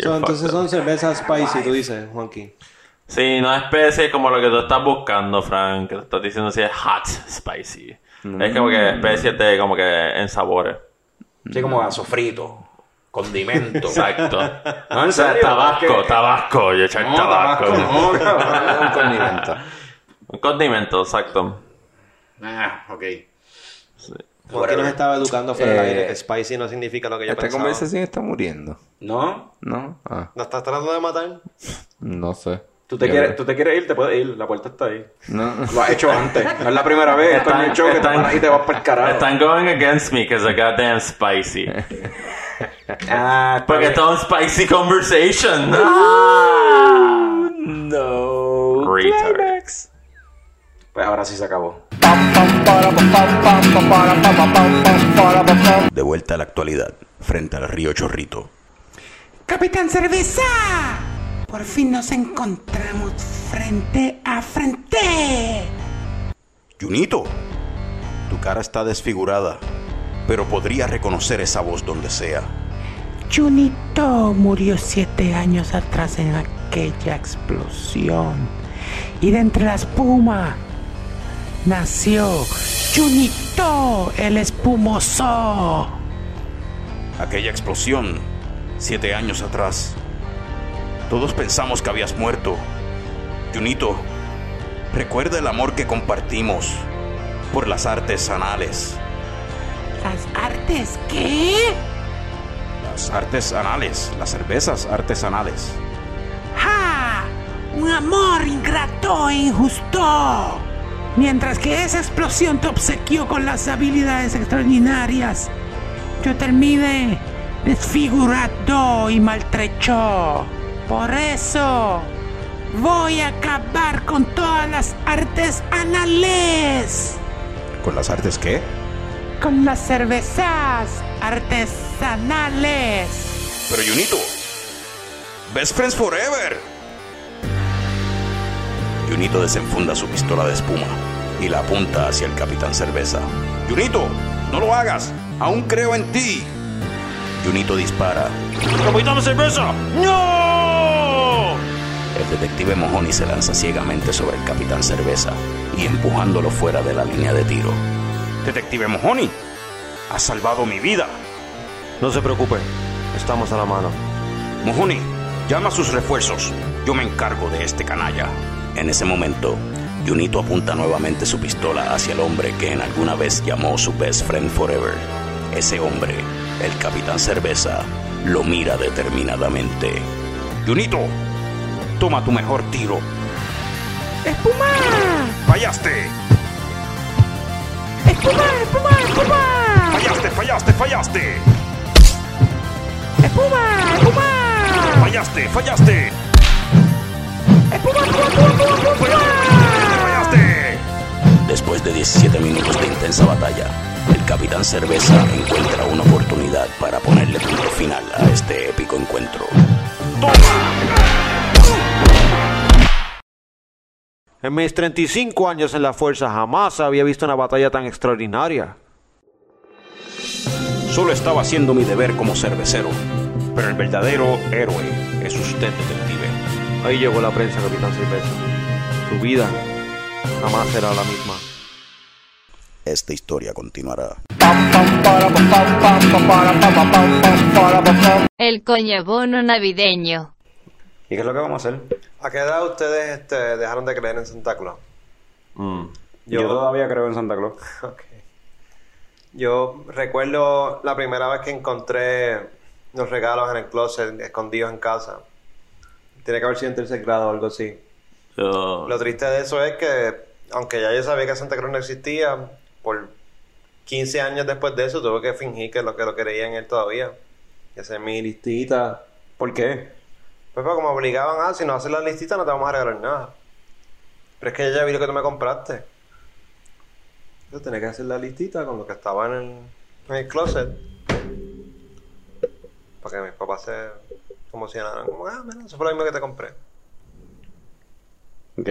So, entonces son cervezas spicy, tú dices, Juanqui.
Sí, no especie como lo que tú estás buscando, Frank. Que estás diciendo si es hot, spicy. Es como que especies de como que en sabores.
Sí, como a sofrito. Condimento.
Exacto.
No, en
O sea,
serio.
tabasco, tabasco, yo echar
No,
tabasco.
tabasco no, cabrón.
Un condimento.
Un condimento, exacto.
Ah, ok.
Juanqui nos estaba educando fuera del
Eh,
aire.
que
spicy no significa lo que yo
Esta
pensaba.
conversación está muriendo.
¿No?
¿No? Ah,
¿La estás tratando de matar?
no sé.
¿Tú te, quieres, tú te quieres ir, te puedes ir. La puerta está ahí.
No.
Lo has hecho antes. No es la primera vez. Esto es un show que te
están-
paras y te vas para el carajo.
Están going against me because I goddamn spicy.
Ah,
Porque un spicy conversation.
No.
Retard.
Pues ahora sí se acabó.
De vuelta a la actualidad, frente al río Chorrito.
Capitán Cerveza, por fin nos encontramos frente a frente.
Junito, tu cara está desfigurada, pero podría reconocer esa voz donde sea.
Junito murió siete años atrás en aquella explosión. Y de entre la espuma nació Junito, el espumoso.
Aquella explosión, siete años atrás. Todos pensamos que habías muerto. Junito, recuerda el amor que compartimos por las artes anales.
¿Las artes qué?
Las artes anales, las cervezas artesanales.
¡Ja! Un amor ingrato e injusto. Mientras que esa explosión te obsequió con las habilidades extraordinarias, yo terminé desfigurado y maltrecho. Por eso voy a acabar con todas las artes anales.
¿Con las artes qué?
Con las cervezas artesanales.
Pero Junito, Best Friends Forever. Junito desenfunda su pistola de espuma y la apunta hacia el Capitán Cerveza. Junito, no lo hagas. Aún creo en ti. Junito dispara.
¡Capitán Cerveza! ¡No!
El detective Mojoni se lanza ciegamente sobre el Capitán Cerveza y empujándolo fuera de la línea de tiro. Detective Mojoni, has salvado mi vida.
No se preocupe, estamos a la mano.
Mojoni, llama a sus refuerzos. Yo me encargo de este canalla. En ese momento, Junito apunta nuevamente su pistola hacia el hombre que en alguna vez llamó su best friend forever. Ese hombre, el Capitán Cerveza, lo mira determinadamente. Junito, toma tu mejor tiro.
¡Espuma!
¡Fallaste!
¡Espuma, espuma, espuma!
Fallaste, fallaste, fallaste.
¡Espuma, espuma!
Fallaste, fallaste.
¡Espuma, espuma, espuma, espuma, espuma!
Fallaste.
Después de 17 minutos de intensa batalla, el Capitán Cerveza encuentra una oportunidad para ponerle punto final a este épico encuentro.
En mis 35 años en la fuerza jamás había visto una batalla tan extraordinaria.
Solo estaba haciendo mi deber como cervecero, pero el verdadero héroe es usted, detective.
Ahí llegó la prensa, Capitán Cerveza. Su vida jamás será la misma.
Esta historia continuará.
El coñabono navideño.
¿Y qué es lo que vamos a hacer?
¿A qué edad ustedes este, dejaron de creer en Santa Claus?
Yo, todavía creo en Santa Claus.
Yo recuerdo la primera vez que encontré los regalos en el closet escondidos en casa. Tiene que haber sido en tercer grado o algo así. Lo triste de eso es que, aunque ya yo sabía que Santa Claus no existía, por 15 años después de eso tuve que fingir que lo que lo creía en él todavía. Y hacer mi listita.
¿Por qué?
Pues, pues como obligaban, ah, si no haces la listita no te vamos a regalar nada. Pero es que ya vi lo que tú me compraste. Yo tenía que hacer la listita con lo que estaba en el, en el closet. Para que mis papás se emocionaran. Como, ah, mira, eso fue lo mismo que te compré.
Ok.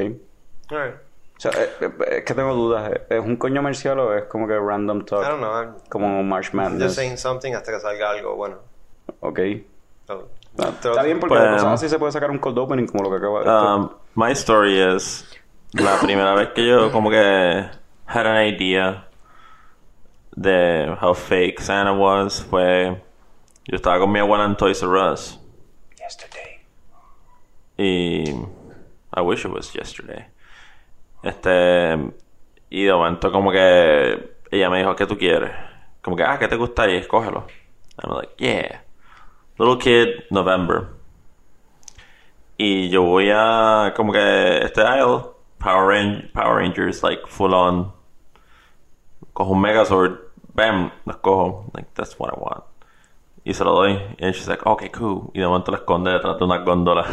Alright.
O sea, eh, eh, es que tengo dudas. ¿Es un coño comercial o es como que random talk?
I don't know. I'm
Como March
just saying something hasta que salga algo bueno.
Ok.
So,
Está bien porque
Pues,
así se puede sacar un cold opening como lo que acaba de
Um, my story is la primera vez que yo como que had an idea de how fake Santa was fue yo estaba con mi abuela en Toys R Us. Y I wish it was yesterday. Este y de momento como que ella me dijo ¿qué tú quieres? como que ah ¿qué te gustaría? escógelo. I'm like yeah little kid November. Y yo voy a como que este aisle Power, Ran- Power Rangers like full on. Cojo un Megazord bam los cojo. Like that's what I want. Y se lo doy. Y she's like okay cool. Y de momento lo esconde detrás de una góndola.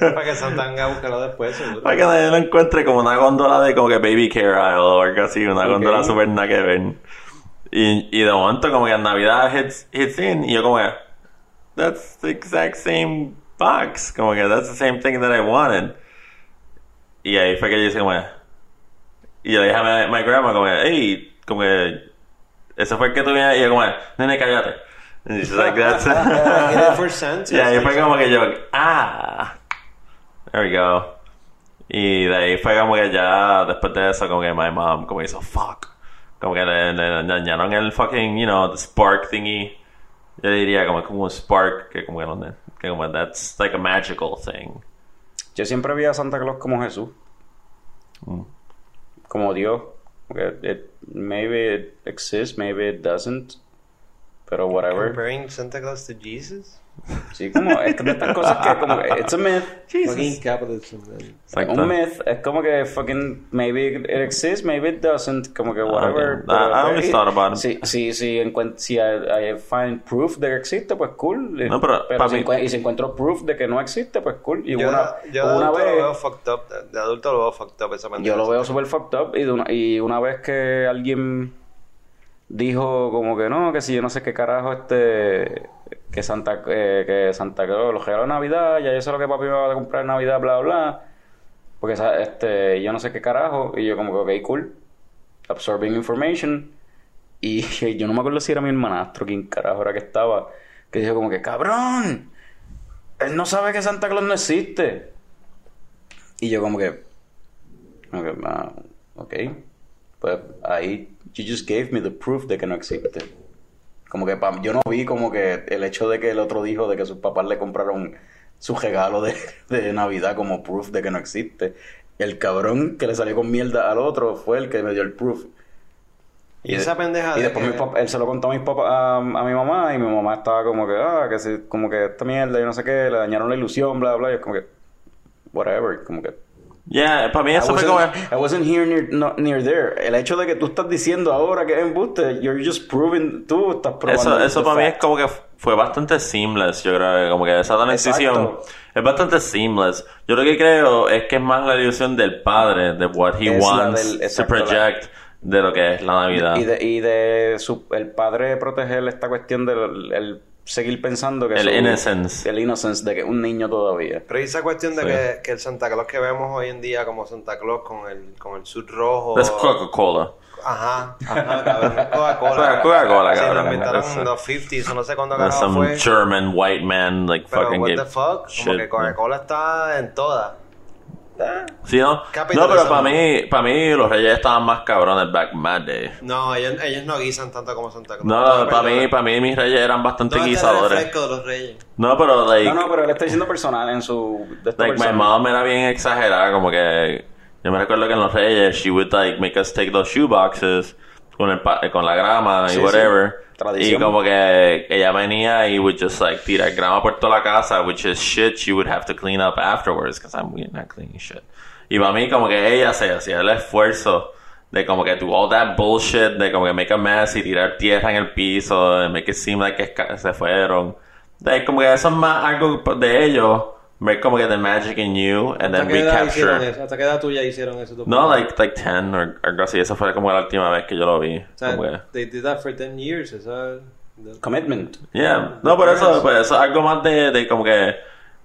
Para que Santa venga a buscarlo después, seguro.
para que nadie lo encuentre como una góndola de como que baby care aisle o algo así una
Ok.
góndola super nada que ver y, y de momento como que en Navidad hits, hits in y yo como que that's the exact same box como que that's the same thing that I wanted y ahí fue que yo hice como que- y yo le dije a mi, grandma como que hey como que ese fue el que tú vienes y yo como que nene cállate and she's like that's
it for Santa.
y ahí fue como que yo ah there we go y de ahí fue como que ya después de eso como que my mom como que hizo fuck como que le, le- le dañaron el fucking you know the spark thingy yo diría como como un spark que como que no que como that's like a magical thing
Yo siempre vi a Santa Claus como Jesús.
Mm.
Como Dios. Porque it- maybe it exists, maybe it doesn't. Pero whatever.
Comparing Santa Claus to Jesus?
Sí, como es que de estas cosas que como que it's a myth.
Fucking capitalism, man.
Like, un myth es como que fucking maybe it exists, maybe it doesn't, como que whatever.
Okay. I- I always thought about it.
Si, si, si, encuent- si I, I find proof de que existe, pues cool.
No, pero para
si
mí-
y si encuentro proof de que no existe, pues cool. Y
Yo,
una,
yo de
una
adulto lo
vez
veo fucked up. De, de adulto lo veo fucked up esa
yo
pendeja.
lo veo super fucked up y, de una, y una vez que alguien dijo como que no, que si yo no sé qué carajo este que Santa eh, que Santa Claus los regalos Navidad, ya yo sé lo que papi me va a comprar Navidad, bla bla. Porque este yo no sé qué carajo y yo como que ok, cool. Absorbing information y yo no me acuerdo si era mi hermanastro quién carajo era que estaba que dijo como que cabrón, él no sabe que Santa Claus no existe. Y yo como que ah, ok. Pues ahí, you just gave me the proof de que no existe. Como que pa- yo no vi como que el hecho de que el otro dijo de que sus papás le compraron su regalo de, de Navidad como proof de que no existe. El cabrón que le salió con mierda al otro fue el que me dio el proof.
Y esa pendeja
Y
de
después
que-
mi papá- él se lo contó a mis papás, a, a mi mamá, y mi mamá estaba como que, ah, que si, como que esta mierda, yo no sé qué, le dañaron la ilusión, bla, bla, y es como que, whatever, como que,
Yeah, para mí eso
I
fue
wasn't,
como...
I wasn't here near, not near there. El hecho de que tú estás diciendo ahora que es embuste, you're just proving, tú estás probando.
Eso, eso para mí es como que fue bastante seamless, yo creo como que esa transición es bastante seamless. Yo lo que creo es que es más la ilusión del padre, de what he
Es la
wants
del-
to
exacto, la-
project de lo que es la Navidad.
Y de, y de su, el padre proteger esta cuestión del el seguir pensando que
El
su-
innocence.
el innocence de que es un niño todavía.
Pero esa cuestión de
Sí.
que, que el Santa Claus que vemos hoy en día como Santa Claus con el, con el sud rojo.
Es Coca-Cola.
Ajá, ajá, cabrón. es Coca-Cola.
Coca- Coca-Cola,
Sí,
cabrón.
lo inventaron los 50s o no sé cuándo
There's
carajo
some
fue.
German white man like
Pero
fucking
what the fuck, como
shit.
que Coca-Cola está en todas.
¿Sí, no? No, pero para mí, para mí los reyes estaban más cabrones back in my day.
No, ellos, ellos no guisan tanto como Santa Claus.
No, para mí, para mí mis reyes eran bastante
¿Dónde está el
guisadores.
refresco de los reyes?
No, pero like,
No, no, pero él está diciendo personal en su... De esta
like my
persona.
mom era bien exagerada, como que yo me recuerdo que en los reyes she would like make us take those shoe boxes con el pa- con la grama
Sí,
y
sí.
Whatever. Y
Tradición.
como que ella venía y would just like tirar grama por toda la casa, which is shit she would have to clean up afterwards because I'm not cleaning shit. Y para mí como que ella se hacía el esfuerzo de como que do all that bullshit, de como que make a mess y tirar tierra en el piso, and make it seem like que se fueron. De como que eso es más algo de ellos, como que the magic in you and
¿Hasta
then
hicieron
recapture.
eso? ¿Hasta qué edad tuya hicieron eso?
No, like, like 10 o algo así. Esa fue como la última vez que yo lo vi.
O sea,
Como que-
they did that for 10 years. Eso
Commitment.
Yeah, no, por eso, pues eso es algo más de, de como que,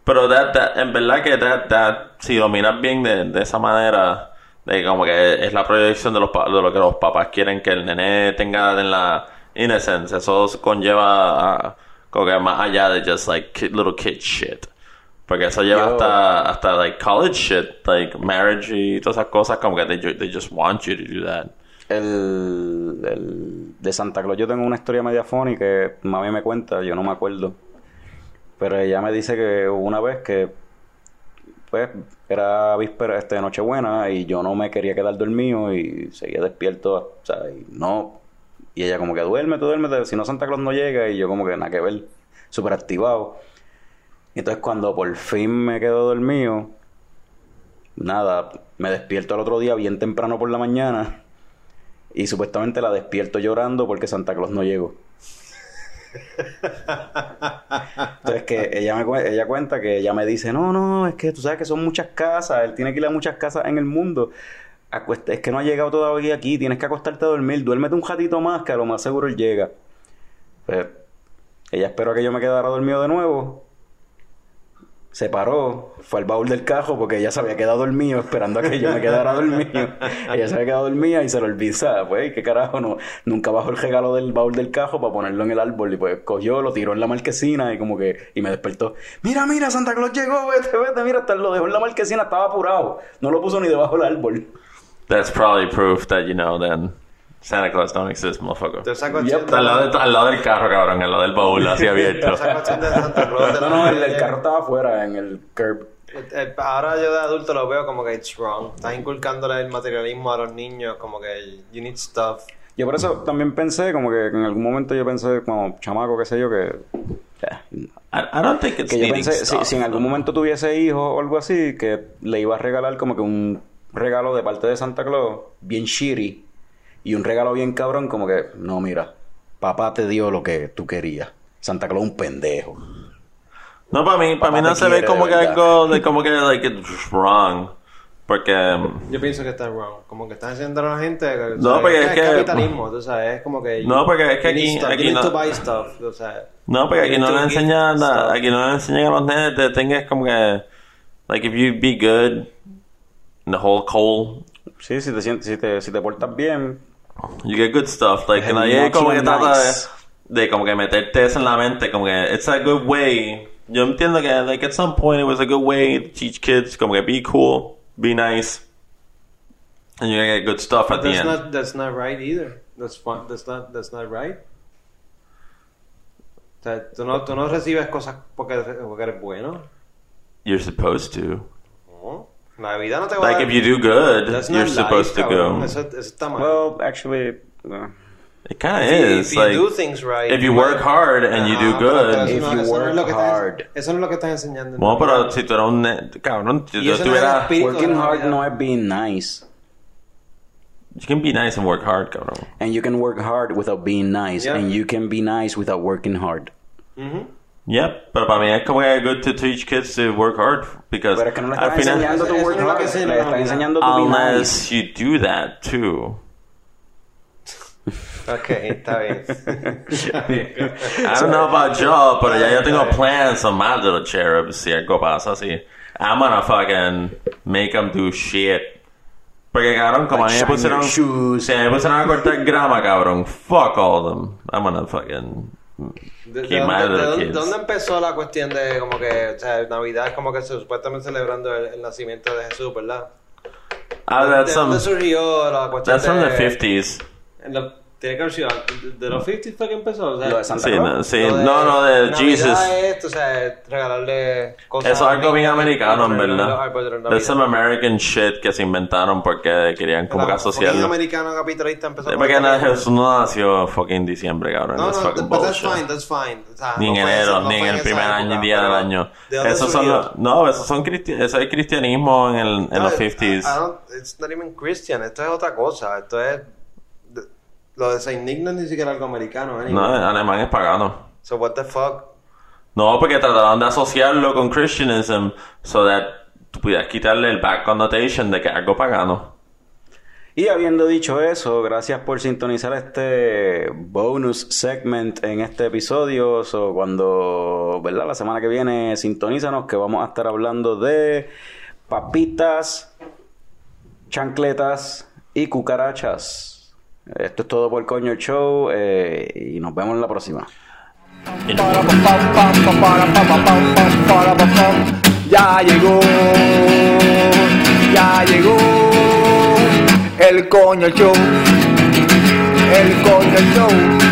pero that, that, en verdad que that, that, si lo miras bien de, de esa manera, de como que es la proyección de, los, pa- de lo que los papás quieren que el nene tenga en la innocence, eso conlleva a, como que más allá de just like kid- little kid shit. Porque eso lleva
Yo-
hasta, hasta like college shit, like marriage y todas esas cosas, como que they, they just want you to do that.
El, el de Santa Claus yo tengo una historia media funny que mami me cuenta, yo no me acuerdo. Pero ella me dice que una vez que pues era víspera este de Nochebuena y yo no me quería quedar dormido y seguía despierto, o sea, y no y ella como que duerme, tú duerme, si no Santa Claus no llega y yo como que nada que ver, súper activado. Entonces cuando por fin me quedo dormido, nada, me despierto al otro día bien temprano por la mañana y supuestamente la despierto llorando porque Santa Claus no llegó. Entonces que ella me ella cuenta que ella me dice, no, no, es que tú sabes que son muchas casas, él tiene que ir a muchas casas en el mundo. Acuesta- es que no ha llegado todavía aquí, tienes que acostarte a dormir, duérmete un ratito más que a lo más seguro él llega. Pues ella esperó a que yo me quedara dormido de nuevo. Se paró, fue al baúl del cajo porque ella se había quedado dormido esperando a que yo me quedara dormido. ella se había quedado dormida y se lo olvidó. Pues, ¿qué carajo? No, nunca bajó el regalo del baúl del cajo para ponerlo en el árbol. Y pues cogió, lo tiró en la marquesina y como que... Y me despertó. Mira, mira, Santa Claus llegó, vete, vete, mira, hasta lo dejó en la marquesina, estaba apurado. No lo puso ni debajo del árbol.
That's probably proof that, you know, then Santa Claus don't exist, motherfucker.
Toda esa cuestión
Al lado, de- al lado del carro, cabrón, al lado del baúl, así abierto.
De Santa Claus.
No, no, el, el carro estaba afuera en el curb.
Ahora yo de adulto lo veo como que it's wrong. Estás inculcándole el materialismo a los niños, como que you need stuff.
Yo por eso también pensé, como que en algún momento yo pensé, como chamaco, qué sé yo, que... ya,
I, I don't think it's
que yo pensé, si,
stuff.
si en algún momento tuviese hijos o algo así, que le iba a regalar como que un regalo de parte de Santa Claus, bien shitty, y un regalo bien cabrón, como que, no, mira, papá te dio lo que tú querías. Santa Claus un pendejo.
No, para mí, para mí no se ve como que algo de como que like it's wrong. Porque um,
Yo pienso que está wrong. Como que estás haciendo a la gente. que,
No, porque es
es
que-
capitalismo, tú sabes. Es como que.
No, porque es que aquí-
stuff,
aquí no-
buy stuff, o sea.
no, porque aquí no le enseñan nada,
stuff.
aquí no le enseñan a los nenes de tengas como que like if you be good in the whole cold,
Sí, si te, sientes, si te, si te portas bien,
you get good stuff. Like que
And
nadie como que
natural
trata
nice.
de, de como que meterte eso en la mente, como que it's a good way. Yo entiendo que like at some point it was a good way to teach kids como que be cool, be nice. And you're gonna get good stuff
But
at the
that's
end.
not, that's not right either. That's, fun, that's, not, that's not right. O sea, tú no, tú no recibes cosas porque, porque eres bueno.
You're supposed to.
No. La vida no te va a
Like
dar-
if you do good,
That's
you're
not
supposed
life,
to
cabrón.
go.
Eso, eso está mal.
well, actually, uh,
It kind of
If
is.
if you
like,
do things right,
if you
you
work hard and you do
Ajá, pero- pero
good.
If you work hard. es lo que estás- Eso no es lo que estás enseñando.
Bueno, pero si tú eres un cabrón, si
Y
tú
eso no es el
estuvieras.
Working hard no es being nice.
You can be nice and work hard, cabrón.
And you can work hard without being nice.
Yeah.
And you can be nice without working hard.
Yep, pero para mí es como que good to teach kids to work hard because
Pero es que no le
al
estás
final,
enseñando to work hard. Le estás enseñando to be nice.
unless you do that too.
Ok, está bien.
I don't know about yo, pero ya yo tengo plans on my little cherubs si algo pasa así. I'm gonna fucking make them do shit. Porque cabrón, como a mí me
Like
pusieron,
shine your
si a mí me pusieron a cortar grama, cabrón, fuck all of them. I'm gonna fucking
¿De, de dónde, de de empezó la cuestión de como que, o sea, Navidad es como que se, supuestamente celebrando el, el nacimiento de Jesús, ¿verdad?
Ah,
¿De
that's
dónde surgió la cuestión
that's from
de...
the 50s.
en la- tiene que haber sido de, de los 50s fue que empezó. O sea,
Lo de Santa Sí, Claus. no, sí, no, no, de
Navidad
Jesus.
es esto, o sea, regalarle cosas.
Eso es algo bien americano, en verdad.
de.
There's some American shit que se inventaron porque querían como que asociarlo.
americano capitalista empezó con
Porque Jesús no nació fucking diciembre, cabrón.
No, no, that's fine, that's fine. O sea,
Ni en enero, ni en el primer año, día del año.
¿de
Esos son no, esos son eso es cristianismo en, el, en los
I-
50s.
I don't- it's not even Christian, esto es otra cosa. Esto es. Lo de Saint Nick no es ni siquiera algo americano, anyway.
No, en alemán es pagano.
So what the fuck?
No, porque trataron de asociarlo con Christianism so that tú pudieras quitarle el back connotation de que es algo pagano.
Y habiendo dicho eso, gracias por sintonizar este bonus segment en este episodio. So, cuando, ¿verdad? La semana que viene, sintonízanos que vamos a estar hablando de papitas, chancletas y cucarachas. Esto es todo por Coño Show eh, y nos vemos en la próxima.
Ya llegó, ya llegó el coño show, el coño show